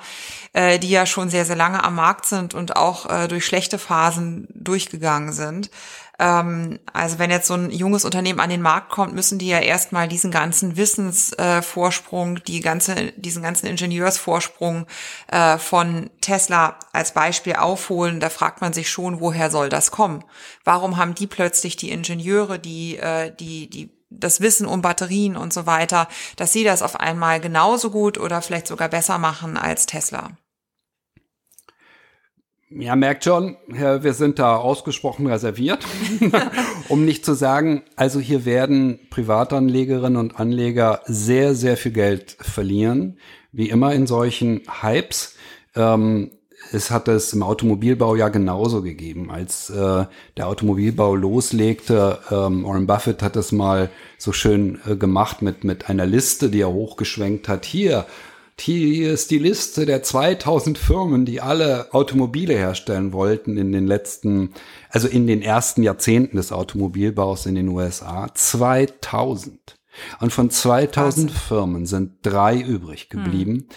äh, die ja schon sehr, sehr lange am Markt sind und auch äh, durch schlechte Phasen durchgegangen sind. Ähm, also wenn jetzt so ein junges Unternehmen an den Markt kommt, müssen die ja erstmal diesen ganzen Wissensvorsprung, äh, die ganze, diesen ganzen Ingenieursvorsprung äh, von Tesla als Beispiel aufholen. Da fragt man sich schon, woher soll das kommen? Warum haben die plötzlich die Ingenieure, die, äh, die, die das Wissen um Batterien und so weiter, dass sie das auf einmal genauso gut oder vielleicht sogar besser machen als Tesla. Ja, merkt schon, wir sind da ausgesprochen reserviert, um nicht zu sagen, also hier werden Privatanlegerinnen und Anleger sehr, sehr viel Geld verlieren, wie immer in solchen Hypes. Ähm, es hat es im Automobilbau ja genauso gegeben. Als äh, der Automobilbau loslegte, ähm, Warren Buffett hat es mal so schön äh, gemacht mit, mit einer Liste, die er hochgeschwenkt hat. Hier, die Liste der 2000 Firmen, die alle Automobile herstellen wollten in den letzten, also in den ersten Jahrzehnten des Automobilbaus in den USA. 2000. Und von 2000 Krass. Firmen sind drei übrig geblieben. Hm.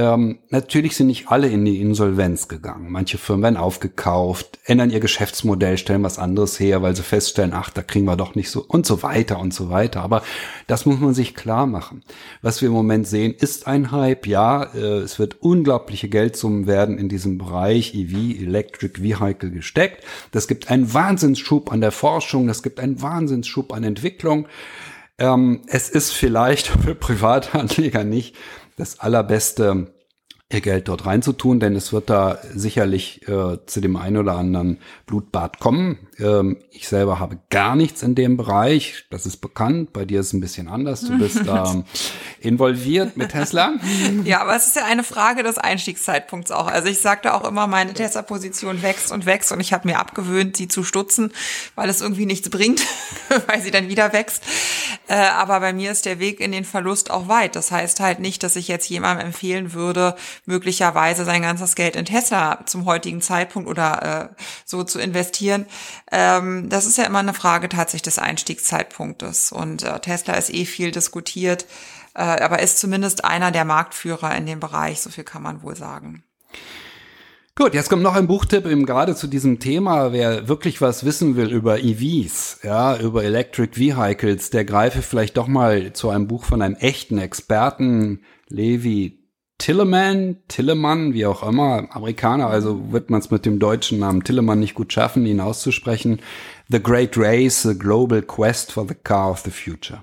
Ähm, natürlich sind nicht alle in die Insolvenz gegangen. Manche Firmen werden aufgekauft, ändern ihr Geschäftsmodell, stellen was anderes her, weil sie feststellen, ach, da kriegen wir doch nicht so und so weiter und so weiter. Aber das muss man sich klar machen. Was wir im Moment sehen, ist ein Hype. Ja, äh, es wird unglaubliche Geldsummen werden in diesem Bereich EV, Electric Vehicle gesteckt. Das gibt einen Wahnsinnsschub an der Forschung, das gibt einen Wahnsinnsschub an Entwicklung. Ähm, es ist vielleicht für Privatanleger nicht das allerbeste ihr Geld dort reinzutun, denn es wird da sicherlich äh, zu dem einen oder anderen Blutbad kommen. Ähm, ich selber habe gar nichts in dem Bereich, das ist bekannt. Bei dir ist es ein bisschen anders. Du bist da involviert mit Tesla. Ja, aber es ist ja eine Frage des Einstiegszeitpunkts auch. Also ich sagte auch immer, meine Tesla-Position wächst und wächst und ich habe mir abgewöhnt, sie zu stutzen, weil es irgendwie nichts bringt, weil sie dann wieder wächst. Äh, aber bei mir ist der Weg in den Verlust auch weit. Das heißt halt nicht, dass ich jetzt jemandem empfehlen würde, möglicherweise sein ganzes Geld in Tesla zum heutigen Zeitpunkt oder äh, so zu investieren. Ähm, das ist ja immer eine Frage tatsächlich des Einstiegszeitpunktes. Und äh, Tesla ist eh viel diskutiert, äh, aber ist zumindest einer der Marktführer in dem Bereich, so viel kann man wohl sagen. Gut, jetzt kommt noch ein Buchtipp eben gerade zu diesem Thema. Wer wirklich was wissen will über EVs, ja, über Electric Vehicles, der greife vielleicht doch mal zu einem Buch von einem echten Experten, Levi Tilleman, Tillemann, wie auch immer, Amerikaner, also wird man es mit dem deutschen Namen Tillemann nicht gut schaffen, ihn auszusprechen. The Great Race, The Global Quest for the Car of the Future.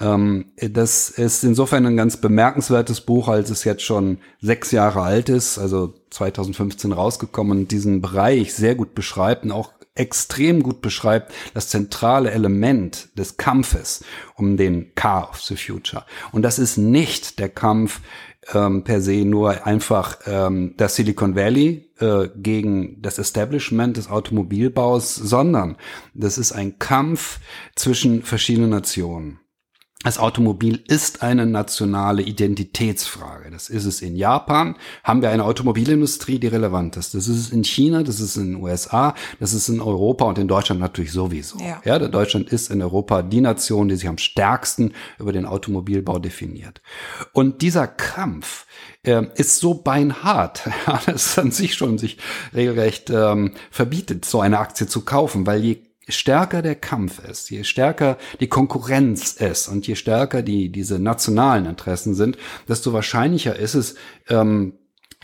Ähm, das ist insofern ein ganz bemerkenswertes Buch, als es jetzt schon sechs Jahre alt ist, also 2015 rausgekommen und diesen Bereich sehr gut beschreibt und auch extrem gut beschreibt, das zentrale Element des Kampfes um den Car of the Future. Und das ist nicht der Kampf ähm, per se nur einfach ähm, das Silicon Valley äh, gegen das Establishment des Automobilbaus, sondern das ist ein Kampf zwischen verschiedenen Nationen. Das Automobil ist eine nationale Identitätsfrage. Das ist es in Japan. Haben wir eine Automobilindustrie, die relevant ist. Das ist es in China, das ist in den USA, das ist in Europa und in Deutschland natürlich sowieso. Ja. ja, Deutschland ist in Europa die Nation, die sich am stärksten über den Automobilbau definiert. Und dieser Kampf äh, ist so beinhart, dass es an sich schon sich regelrecht ähm, verbietet, so eine Aktie zu kaufen, weil je stärker der Kampf ist, je stärker die Konkurrenz ist und je stärker die diese nationalen Interessen sind, desto wahrscheinlicher ist es, ähm,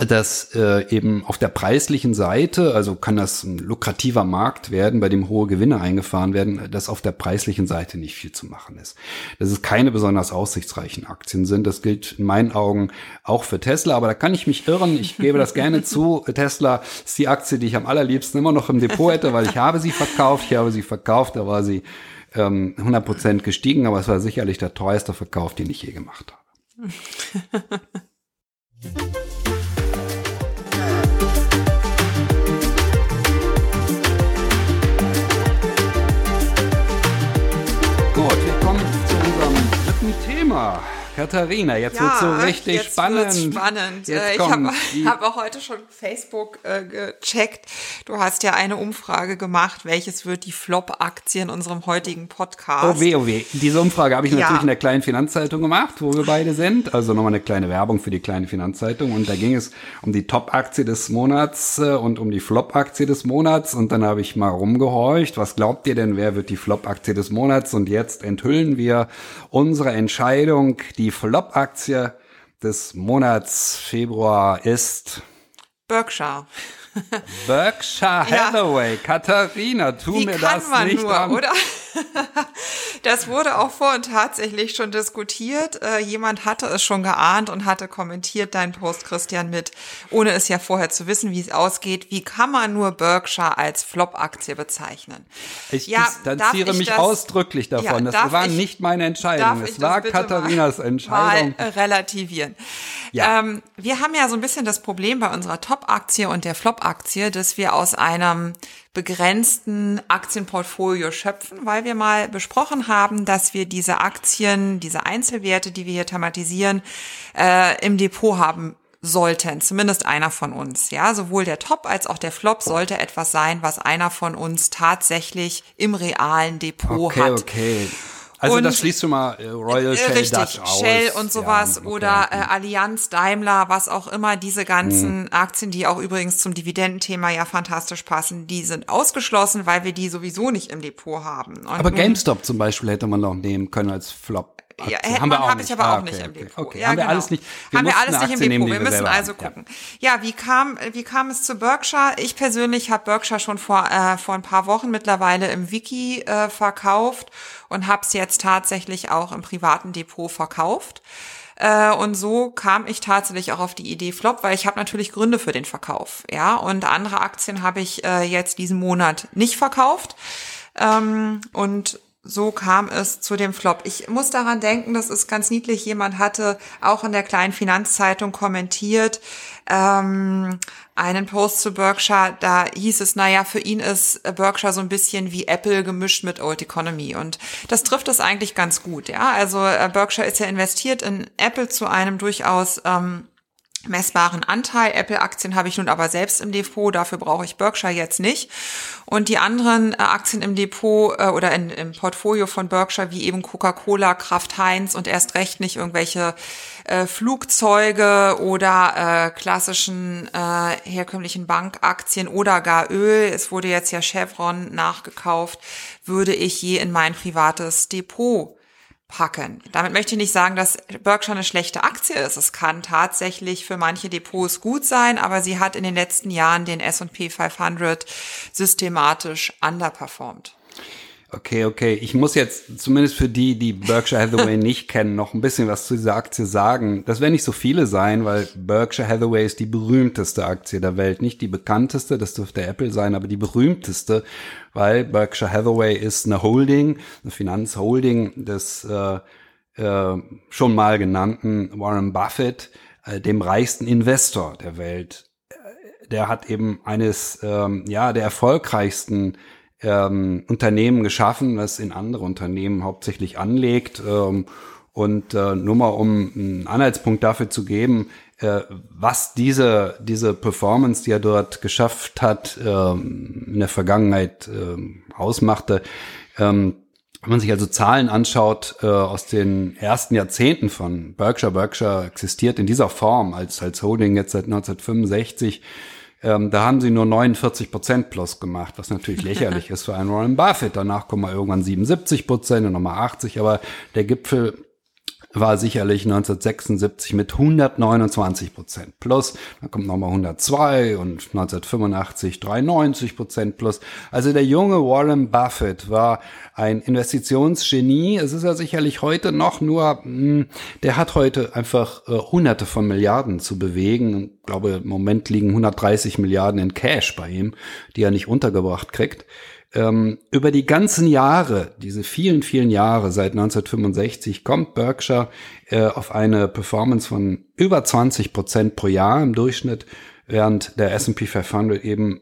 dass äh, eben auf der preislichen Seite, also kann das ein lukrativer Markt werden, bei dem hohe Gewinne eingefahren werden, dass auf der preislichen Seite nicht viel zu machen ist. Dass es keine besonders aussichtsreichen Aktien sind. Das gilt in meinen Augen auch für Tesla, aber da kann ich mich irren. Ich gebe das gerne zu. Tesla ist die Aktie, die ich am allerliebsten immer noch im Depot hätte, weil ich habe sie verkauft. Ich habe sie verkauft, da war sie ähm, 100% gestiegen, aber es war sicherlich der teuerste Verkauf, den ich je gemacht habe. willkommen zu unserem dritten Thema. Katharina, jetzt ja, wird so richtig jetzt spannend. spannend. Jetzt äh, ich habe hab auch heute schon Facebook äh, gecheckt. Du hast ja eine Umfrage gemacht, welches wird die Flop-Aktie in unserem heutigen Podcast. Oh weh, oh weh. Diese Umfrage habe ich ja. natürlich in der kleinen Finanzzeitung gemacht, wo wir beide sind. Also nochmal eine kleine Werbung für die kleine Finanzzeitung. Und da ging es um die Top-Aktie des Monats äh, und um die Flop-Aktie des Monats. Und dann habe ich mal rumgehorcht. Was glaubt ihr denn, wer wird die Flop-Aktie des Monats? Und jetzt enthüllen wir unsere Entscheidung. Die Flop-Aktie des Monats Februar ist Berkshire. Berkshire Hathaway, ja. Katharina, tu Wie mir das nicht nur, an. Oder? Das wurde auch vor und tatsächlich schon diskutiert. Äh, jemand hatte es schon geahnt und hatte kommentiert deinen Post, Christian, mit, ohne es ja vorher zu wissen, wie es ausgeht. Wie kann man nur Berkshire als Flop-Aktie bezeichnen? Ich ja, distanziere mich das, ausdrücklich davon. Ja, das war ich, nicht meine Entscheidung. Es war Katharinas Entscheidung. Mal relativieren. Ja. Ähm, wir haben ja so ein bisschen das Problem bei unserer Top-Aktie und der Flop-Aktie, dass wir aus einem begrenzten Aktienportfolio schöpfen, weil wir mal besprochen haben, dass wir diese Aktien, diese Einzelwerte, die wir hier thematisieren, äh, im Depot haben sollten, zumindest einer von uns. Ja, sowohl der Top als auch der Flop sollte etwas sein, was einer von uns tatsächlich im realen Depot okay, hat. Okay. Also und, das schließt schon mal äh, Royal Shell richtig, Dutch aus. Shell und sowas ja, okay, oder äh, Allianz, Daimler, was auch immer, diese ganzen hm. Aktien, die auch übrigens zum Dividendenthema ja fantastisch passen, die sind ausgeschlossen, weil wir die sowieso nicht im Depot haben. Und aber GameStop zum Beispiel hätte man noch nehmen können als Flop. Ja, hätte haben wir auch habe ich aber ah, auch okay, nicht im Depot. Okay, ja, haben wir genau. alles nicht. Wir haben wir alles nicht im Depot. Nehmen, wir müssen also gucken. Ja. ja, wie kam wie kam es zu Berkshire? Ich persönlich habe Berkshire schon vor äh, vor ein paar Wochen mittlerweile im Wiki äh, verkauft und habe es jetzt tatsächlich auch im privaten Depot verkauft. Äh, und so kam ich tatsächlich auch auf die Idee Flop, weil ich habe natürlich Gründe für den Verkauf. Ja, und andere Aktien habe ich äh, jetzt diesen Monat nicht verkauft. Ähm, und so kam es zu dem Flop. Ich muss daran denken, das ist ganz niedlich. Jemand hatte auch in der kleinen Finanzzeitung kommentiert, ähm, einen Post zu Berkshire, da hieß es, naja, für ihn ist Berkshire so ein bisschen wie Apple gemischt mit Old Economy. Und das trifft es eigentlich ganz gut, ja. Also äh, Berkshire ist ja investiert in Apple zu einem durchaus ähm, messbaren Anteil. Apple-Aktien habe ich nun aber selbst im Depot, dafür brauche ich Berkshire jetzt nicht. Und die anderen äh, Aktien im Depot äh, oder in, im Portfolio von Berkshire, wie eben Coca-Cola, Kraft Heinz und erst recht nicht irgendwelche äh, Flugzeuge oder äh, klassischen äh, herkömmlichen Bankaktien oder gar Öl, es wurde jetzt ja Chevron nachgekauft, würde ich je in mein privates Depot packen. Damit möchte ich nicht sagen, dass Berkshire eine schlechte Aktie ist. Es kann tatsächlich für manche Depots gut sein, aber sie hat in den letzten Jahren den S&P 500 systematisch underperformed. Okay, okay. Ich muss jetzt zumindest für die, die Berkshire Hathaway nicht kennen, noch ein bisschen was zu dieser Aktie sagen. Das werden nicht so viele sein, weil Berkshire Hathaway ist die berühmteste Aktie der Welt. Nicht die bekannteste, das dürfte Apple sein, aber die berühmteste, weil Berkshire Hathaway ist eine Holding, eine Finanzholding des äh, äh, schon mal genannten Warren Buffett, äh, dem reichsten Investor der Welt. Der hat eben eines ähm, ja der erfolgreichsten ähm, Unternehmen geschaffen, das in andere Unternehmen hauptsächlich anlegt. Ähm, und äh, nur mal um einen Anhaltspunkt dafür zu geben, äh, was diese, diese Performance, die er dort geschafft hat, ähm, in der Vergangenheit äh, ausmachte. Ähm, wenn man sich also Zahlen anschaut äh, aus den ersten Jahrzehnten von Berkshire, Berkshire existiert in dieser Form als, als Holding jetzt seit 1965 ähm, da haben sie nur 49 Prozent plus gemacht, was natürlich lächerlich ist für einen Warren Buffett. Danach kommen wir irgendwann 77 Prozent und nochmal 80, aber der Gipfel war sicherlich 1976 mit 129 Prozent plus. Dann kommt nochmal 102 und 1985 93 Prozent plus. Also der junge Warren Buffett war ein Investitionsgenie. Es ist ja sicherlich heute noch nur, hm, der hat heute einfach äh, hunderte von Milliarden zu bewegen. Ich glaube, im Moment liegen 130 Milliarden in Cash bei ihm, die er nicht untergebracht kriegt ähm, über die ganzen Jahre, diese vielen, vielen Jahre seit 1965, kommt Berkshire äh, auf eine Performance von über 20 Prozent pro Jahr im Durchschnitt, während der S&P 500 eben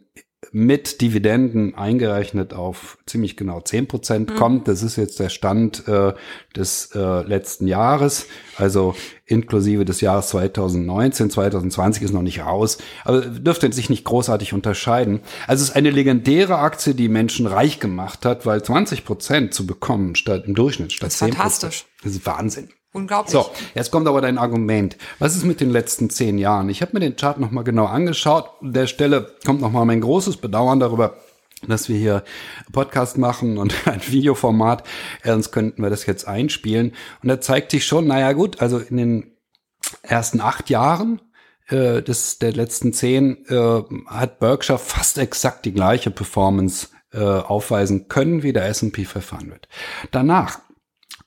mit Dividenden eingerechnet auf ziemlich genau zehn Prozent kommt. Das ist jetzt der Stand äh, des äh, letzten Jahres, also inklusive des Jahres 2019. 2020 ist noch nicht raus, aber dürfte sich nicht großartig unterscheiden. Also es ist eine legendäre Aktie, die Menschen reich gemacht hat, weil 20 Prozent zu bekommen statt im Durchschnitt statt Das ist fantastisch. Das ist Wahnsinn. Unglaublich. So, jetzt kommt aber dein Argument. Was ist mit den letzten zehn Jahren? Ich habe mir den Chart nochmal genau angeschaut. An der Stelle kommt nochmal mein großes Bedauern darüber, dass wir hier Podcast machen und ein Videoformat, sonst könnten wir das jetzt einspielen. Und da zeigt sich schon, naja gut, also in den ersten acht Jahren äh, des, der letzten zehn äh, hat Berkshire fast exakt die gleiche Performance äh, aufweisen können wie der S&P 500. Danach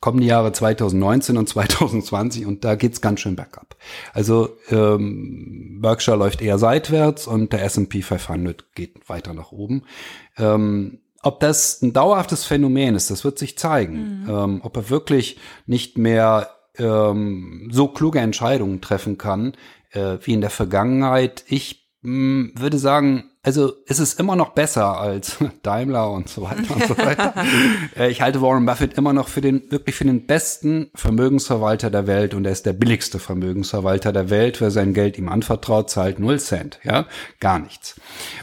kommen die Jahre 2019 und 2020 und da geht's ganz schön bergab. Also ähm, Berkshire läuft eher seitwärts und der S&P 500 geht weiter nach oben. Ähm, ob das ein dauerhaftes Phänomen ist, das wird sich zeigen. Ähm, ob er wirklich nicht mehr ähm, so kluge Entscheidungen treffen kann äh, wie in der Vergangenheit. Ich mh, würde sagen, also es ist immer noch besser als Daimler und so weiter und so weiter. Äh, ich halte Warren Buffett immer noch für den wirklich für den besten Vermögensverwalter der Welt und er ist der billigste Vermögensverwalter der Welt. Wer sein Geld ihm anvertraut, zahlt null Cent, ja, gar nichts.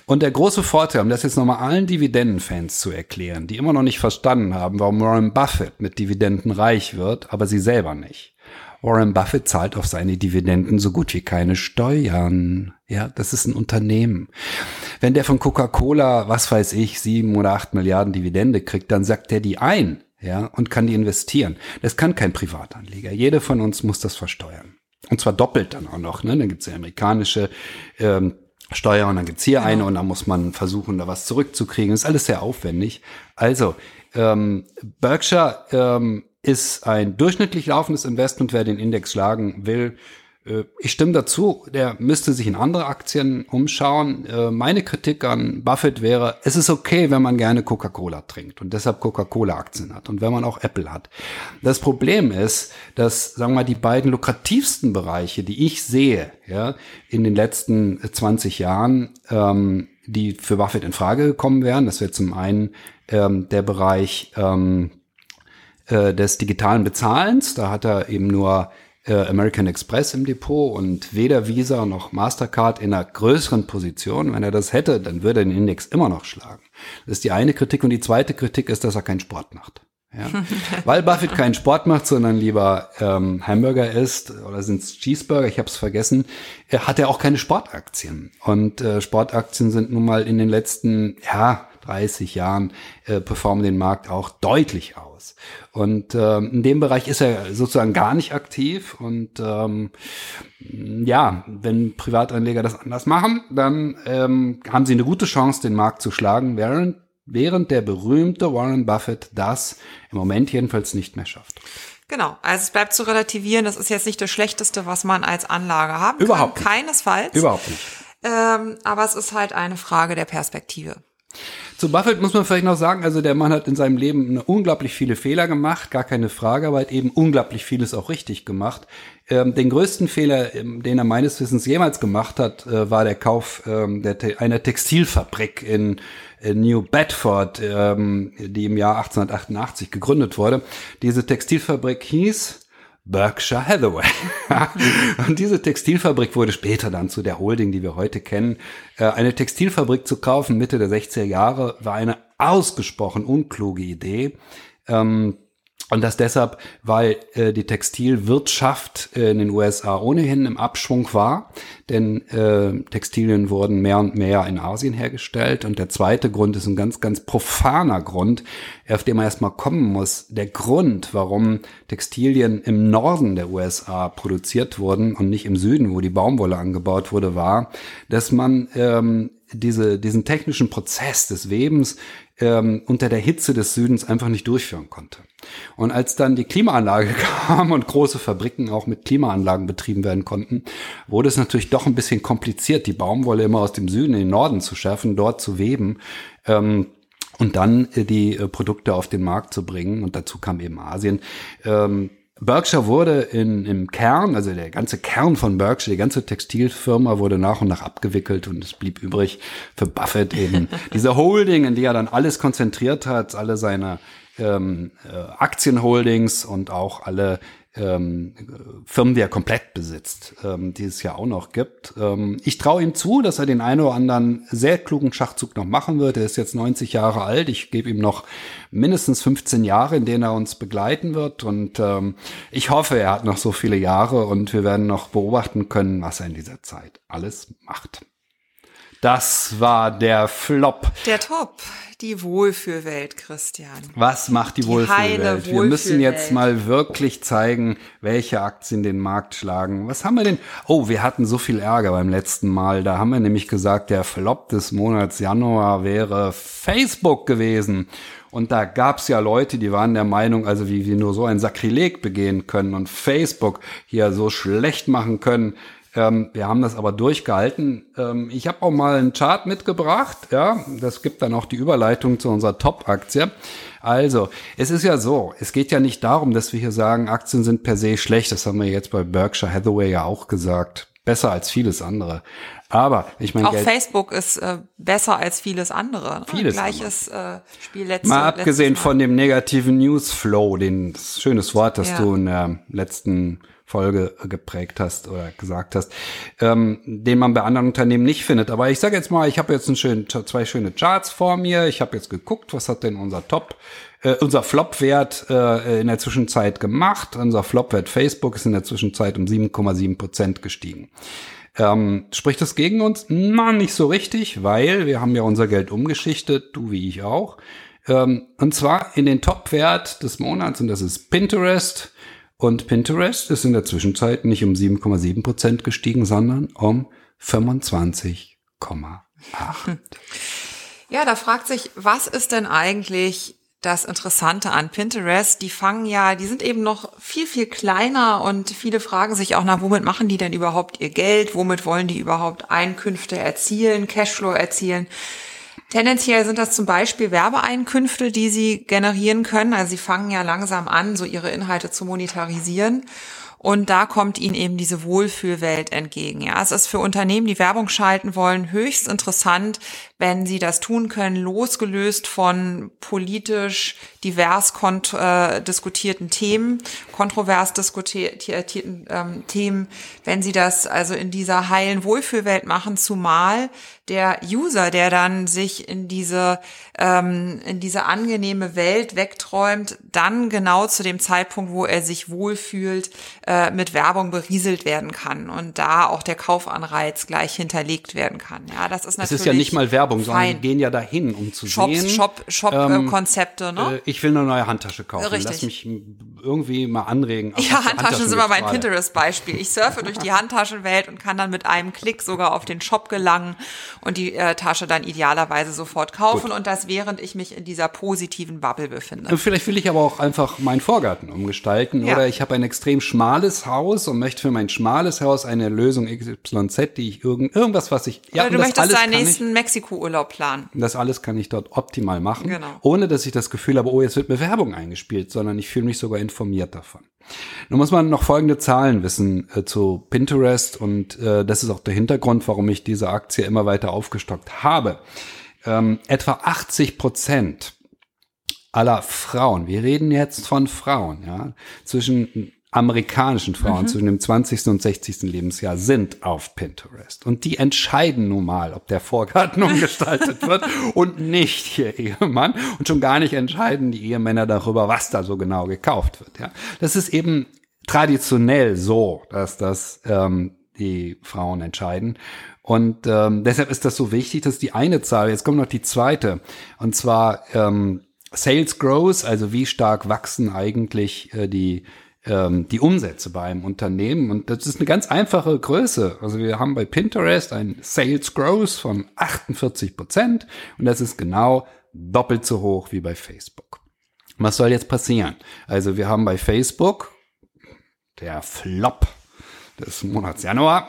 Und der große Vorteil, um das jetzt nochmal allen Dividendenfans zu erklären, die immer noch nicht verstanden haben, warum Warren Buffett mit Dividenden reich wird, aber sie selber nicht. Warren Buffett zahlt auf seine Dividenden so gut wie keine Steuern. Ja, das ist ein Unternehmen. Wenn der von Coca-Cola, was weiß ich, sieben oder acht Milliarden Dividende kriegt, dann sagt er die ein, ja, und kann die investieren. Das kann kein Privatanleger. Jeder von uns muss das versteuern. Und zwar doppelt dann auch noch. Ne? Dann gibt's ja amerikanische ähm, Steuer und dann gibt's hier eine und dann muss man versuchen, da was zurückzukriegen. Das ist alles sehr aufwendig. Also, ähm, Berkshire ähm, ist ein durchschnittlich laufendes Investment, wer den Index schlagen will. Äh, Ich stimme dazu, der müsste sich in andere Aktien umschauen. Äh, Meine Kritik an Buffett wäre, es ist okay, wenn man gerne Coca-Cola trinkt und deshalb Coca-Cola-Aktien hat und wenn man auch Apple hat. Das Problem ist, dass, sagen wir mal, die beiden lukrativsten Bereiche, die ich sehe, ja, in den letzten 20 Jahren, ähm, die für Buffett in Frage gekommen wären, das wäre zum einen ähm, der Bereich ähm, äh, des digitalen Bezahlens. Da hat er eben nur äh, American Express im Depot und weder Visa noch Mastercard in einer größeren Position. Wenn er das hätte, dann würde er den Index immer noch schlagen. Das ist die eine Kritik. Und die zweite Kritik ist, dass er keinen Sport macht. Ja. Weil Buffett keinen Sport macht, sondern lieber ähm, Hamburger isst oder sind es Cheeseburger, ich habe es vergessen, er hat er auch keine Sportaktien. Und äh, Sportaktien sind nun mal in den letzten, ja, 30 Jahren äh, performen den Markt auch deutlich aus. Und ähm, in dem Bereich ist er sozusagen gar nicht aktiv. Und ähm, ja, wenn Privatanleger das anders machen, dann ähm, haben sie eine gute Chance, den Markt zu schlagen, während während der berühmte Warren Buffett das im Moment jedenfalls nicht mehr schafft. Genau, also es bleibt zu relativieren, das ist jetzt nicht das Schlechteste, was man als Anlage haben Überhaupt kann. nicht. Keinesfalls. Überhaupt nicht. Ähm, aber es ist halt eine Frage der Perspektive. Zu Buffett muss man vielleicht noch sagen, also der Mann hat in seinem Leben unglaublich viele Fehler gemacht, gar keine Frage, aber hat eben unglaublich vieles auch richtig gemacht. Ähm, den größten Fehler, ähm, den er meines Wissens jemals gemacht hat, äh, war der Kauf ähm, der, Te einer Textilfabrik in, in New Bedford, ähm, die im Jahr 1888 gegründet wurde. Diese Textilfabrik hieß Berkshire Hathaway. und diese Textilfabrik wurde später dann zu der Holding, die wir heute kennen. Äh, Eine Textilfabrik zu kaufen Mitte der 60er Jahre war eine ausgesprochen unkluge Idee. Ähm, und das deshalb, weil äh, die Textilwirtschaft äh, in den USA ohnehin im Abschwung war, denn äh, Textilien wurden mehr und mehr in Asien hergestellt. Und der zweite Grund ist ein ganz, ganz profaner Grund, auf den man erstmal kommen muss. Der Grund, warum Textilien im Norden der USA produziert wurden und nicht im Süden, wo die Baumwolle angebaut wurde, war, dass man ähm, diese, diesen technischen Prozess des Webens ähm, unter der Hitze des Südens einfach nicht durchführen konnte. Und als dann die Klimaanlage kam und große Fabriken auch mit Klimaanlagen betrieben werden konnten, wurde es natürlich doch ein bisschen kompliziert, die Baumwolle immer aus dem Süden in den Norden zu schärfen, dort zu weben. Ähm, und dann äh, die äh, Produkte auf den Markt zu bringen. Und dazu kam eben Asien. Ähm, Berkshire wurde in, im Kern, also der ganze Kern von Berkshire, die ganze Textilfirma wurde nach und nach abgewickelt und es blieb übrig für Buffett eben. Diese Holding, in die er dann alles konzentriert hat, alle seine ähm, äh, Aktienholdings und auch alle ähm, Firmen, die er komplett besitzt, ähm, die es ja auch noch gibt. Ähm, ich traue ihm zu, dass er den einen oder anderen sehr klugen Schachzug noch machen wird. Er ist jetzt 90 Jahre alt. Ich gebe ihm noch mindestens 15 Jahre, in denen er uns begleiten wird. Und ähm, ich hoffe, er hat noch so viele Jahre und wir werden noch beobachten können, was er in dieser Zeit alles macht. Das war der Flop. Der Top. Die Wohlfühlwelt, Christian. Was macht die, die Wohlfühlwelt? Wir müssen jetzt mal wirklich zeigen, welche Aktien den Markt schlagen. Was haben wir denn? Oh, wir hatten so viel Ärger beim letzten Mal. Da haben wir nämlich gesagt, der Flop des Monats Januar wäre Facebook gewesen. Und da gab's ja Leute, die waren der Meinung, also wie wir nur so ein Sakrileg begehen können und Facebook hier so schlecht machen können. Ähm, wir haben das aber durchgehalten. Ähm, ich habe auch mal einen Chart mitgebracht. Ja, das gibt dann auch die Überleitung zu unserer Top-Aktie. Also, es ist ja so, es geht ja nicht darum, dass wir hier sagen, Aktien sind per se schlecht. Das haben wir jetzt bei Berkshire Hathaway ja auch gesagt. Besser als vieles andere. Aber ich meine, auch Geld Facebook ist äh, besser als vieles andere. Ne? Vieles Gleiches Äh, Spiel letzte, Mal abgesehen von dem negativen Newsflow, den schönes Wort, das ja. du in der letzten Folge geprägt hast oder gesagt hast, ähm, den man bei anderen Unternehmen nicht findet. Aber ich sage jetzt mal, ich habe jetzt einen schönen, zwei schöne Charts vor mir. Ich habe jetzt geguckt, was hat denn unser Top, äh, unser Flop-Wert äh, in der Zwischenzeit gemacht. Unser Flop-Wert Facebook ist in der Zwischenzeit um 7,7 Prozent gestiegen. Ähm, spricht das gegen uns? Na, nicht so richtig, weil wir haben ja unser Geld umgeschichtet, du wie ich auch. Ähm, und zwar in den Top-Wert des Monats und das ist Pinterest. Und Pinterest ist in der Zwischenzeit nicht um 7,7 Prozent gestiegen, sondern um 25,8. Ja, da fragt sich, was ist denn eigentlich das Interessante an Pinterest? Die fangen ja, die sind eben noch viel, viel kleiner und viele fragen sich auch nach, womit machen die denn überhaupt ihr Geld? Womit wollen die überhaupt Einkünfte erzielen, Cashflow erzielen? Tendenziell sind das zum Beispiel Werbeeinkünfte, die sie generieren können. Also sie fangen ja langsam an, so ihre Inhalte zu monetarisieren. Und da kommt ihnen eben diese Wohlfühlwelt entgegen. Ja, es ist für Unternehmen, die Werbung schalten wollen, höchst interessant, wenn sie das tun können, losgelöst von politisch divers äh, diskutierten Themen, kontrovers diskutierten ähm, Themen, wenn sie das also in dieser heilen Wohlfühlwelt machen, zumal der User, der dann sich in diese ähm, in diese angenehme Welt wegträumt, dann genau zu dem Zeitpunkt, wo er sich wohlfühlt, äh, mit Werbung berieselt werden kann und da auch der Kaufanreiz gleich hinterlegt werden kann. Ja, das ist natürlich. Es ist ja nicht mal Werbung, sondern die gehen ja dahin, um zu Shops, sehen. Shop, Shop ähm, Konzepte, ne? Äh, ich will eine neue Handtasche kaufen. Richtig. Lass mich irgendwie mal anregen. Ja, Handtaschen sind immer mein Pinterest-Beispiel. Ich surfe durch die Handtaschenwelt und kann dann mit einem Klick sogar auf den Shop gelangen und die äh, Tasche dann idealerweise sofort kaufen Gut. und das während ich mich in dieser positiven Bubble befinde. Und vielleicht will ich aber auch einfach meinen Vorgarten umgestalten ja. oder ich habe ein extrem schmales Haus und möchte für mein schmales Haus eine Lösung XYZ, die ich irgend, irgendwas, was ich ja, oder du möchtest deinen nächsten Mexiko-Urlaub planen. Das alles kann ich dort optimal machen, genau. ohne dass ich das Gefühl habe, oh, jetzt wird mir Werbung eingespielt, sondern ich fühle mich sogar informiert davon. Nun muss man noch folgende Zahlen wissen äh, zu Pinterest und äh, das ist auch der Hintergrund, warum ich diese Aktie immer weiter aufgestockt habe. Ähm, etwa 80 Prozent aller Frauen, wir reden jetzt von Frauen, ja, zwischen amerikanischen Frauen mhm. zwischen dem 20. und 60. Lebensjahr sind auf Pinterest. Und die entscheiden nun mal, ob der Vorgarten umgestaltet wird und nicht ihr Ehemann. Und schon gar nicht entscheiden die Ehemänner darüber, was da so genau gekauft wird. Ja, Das ist eben traditionell so, dass das ähm, die Frauen entscheiden. Und ähm, deshalb ist das so wichtig, dass die eine Zahl, jetzt kommt noch die zweite, und zwar ähm, Sales Growth, also wie stark wachsen eigentlich äh, die ähm, die Umsätze bei einem Unternehmen. Und das ist eine ganz einfache Größe. Also wir haben bei Pinterest ein Sales Growth von 48 Prozent und das ist genau doppelt so hoch wie bei Facebook. Was soll jetzt passieren? Also wir haben bei Facebook der Flop des Monats Januar.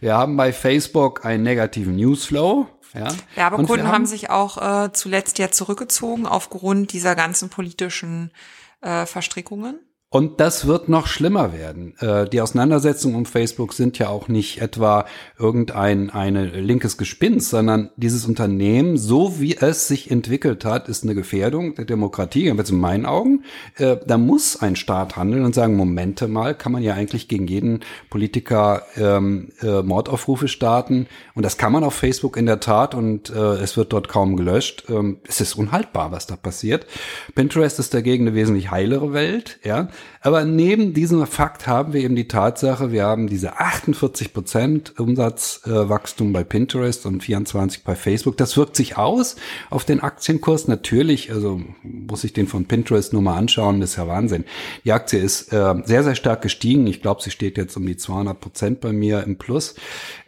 Wir haben bei Facebook einen negativen Newsflow. Ja. Werbekunden haben, haben, sich auch äh, zuletzt ja zurückgezogen aufgrund dieser ganzen politischen äh, Verstrickungen. Und das wird noch schlimmer werden. Äh, die Auseinandersetzungen um Facebook sind ja auch nicht etwa irgendein eine linkes Gespinst, sondern dieses Unternehmen, so wie es sich entwickelt hat, ist eine Gefährdung der Demokratie, jetzt in meinen Augen. Äh, da muss ein Staat handeln und sagen, Momente mal, kann man ja eigentlich gegen jeden Politiker ähm, äh, Mordaufrufe starten. Und das kann man auf Facebook in der Tat und es wird dort kaum gelöscht. Ähm, es ist unhaltbar, was da passiert. Pinterest ist dagegen eine wesentlich heilere Welt, ja. Aber neben diesem Fakt haben wir eben die Tatsache, wir haben diese 48 Prozent Umsatzwachstum bei Pinterest und 24 bei Facebook. Das wirkt sich aus auf den Aktienkurs. Natürlich, also muss ich den von Pinterest nur mal anschauen, das ist ja Wahnsinn. Die Aktie ist äh, sehr, sehr stark gestiegen. Ich glaube, sie steht jetzt um die 200 Prozent bei mir im Plus.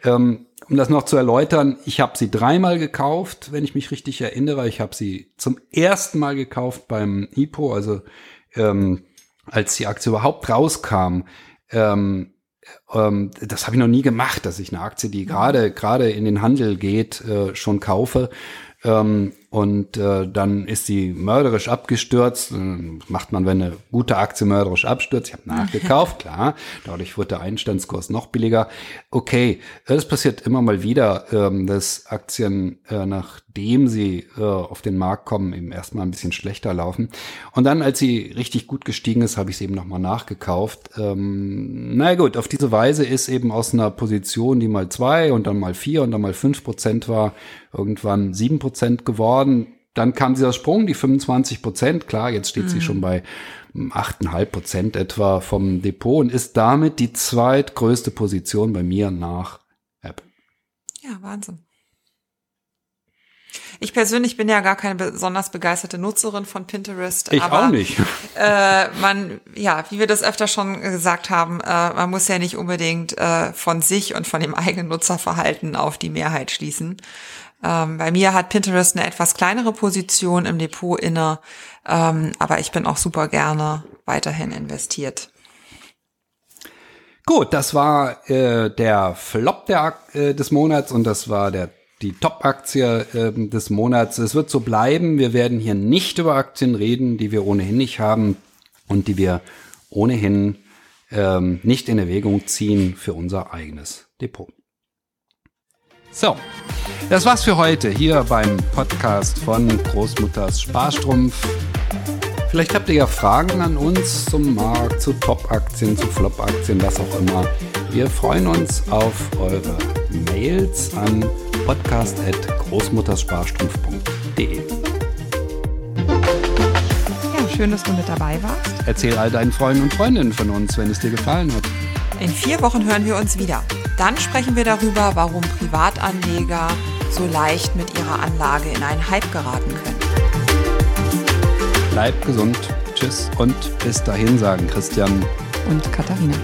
Ähm, um das noch zu erläutern, ich habe sie dreimal gekauft, wenn ich mich richtig erinnere. Ich habe sie zum ersten Mal gekauft beim IPO, also ähm, als die Aktie überhaupt rauskam, ähm, ähm, das habe ich noch nie gemacht, dass ich eine Aktie, die gerade gerade in den Handel geht, äh, schon kaufe. Ähm, und äh, dann ist sie mörderisch abgestürzt. Äh, macht man, wenn eine gute Aktie mörderisch abstürzt. Ich habe nachgekauft, klar. Dadurch wird der Einstandskurs noch billiger. Okay, das passiert immer mal wieder, ähm, dass Aktien, äh, nachdem sie äh, auf den Markt kommen, eben erstmal ein bisschen schlechter laufen. Und dann, als sie richtig gut gestiegen ist, habe ich sie eben nochmal nachgekauft. Ähm, na gut, auf diese Weise ist eben aus einer Position, die mal zwei und dann mal vier und dann mal fünf Prozent war, irgendwann sieben Prozent geworden geworden. Dann kam dieser Sprung, die 25 Prozent. Klar, jetzt steht mhm. sie schon bei 8,5 Prozent etwa vom Depot und ist damit die zweitgrößte Position bei mir nach Apple. Ja, Wahnsinn. Ich persönlich bin ja gar keine besonders begeisterte Nutzerin von Pinterest. Ich aber, auch nicht. Äh, man, ja, wie wir das öfter schon gesagt haben, äh, man muss ja nicht unbedingt äh, von sich und von dem eigenen Nutzerverhalten auf die Mehrheit schließen. Ähm, bei mir hat Pinterest eine etwas kleinere Position im Depot inne, ähm, aber ich bin auch super gerne weiterhin investiert. Gut, das war äh, der Flop der, äh, des Monats und das war der die Top-Aktie äh, des Monats. Es wird so bleiben. Wir werden hier nicht über Aktien reden, die wir ohnehin nicht haben und die wir ohnehin ähm, nicht in Erwägung ziehen für unser eigenes Depot. So, das war's für heute hier beim Podcast von Großmutters Sparstrumpf. Vielleicht habt ihr ja Fragen an uns zum Markt, zu Top-Aktien, zu Flop-Aktien, was auch immer. Wir freuen uns auf eure Mails an podcast.großmuttersparstrumpf.de. Ja, schön, dass du mit dabei warst. Erzähl all deinen Freunden und Freundinnen von uns, wenn es dir gefallen hat. In vier Wochen hören wir uns wieder. Dann sprechen wir darüber, warum Privatanleger so leicht mit ihrer Anlage in einen Hype geraten können. Bleibt gesund. Tschüss und bis dahin sagen Christian und Katharina.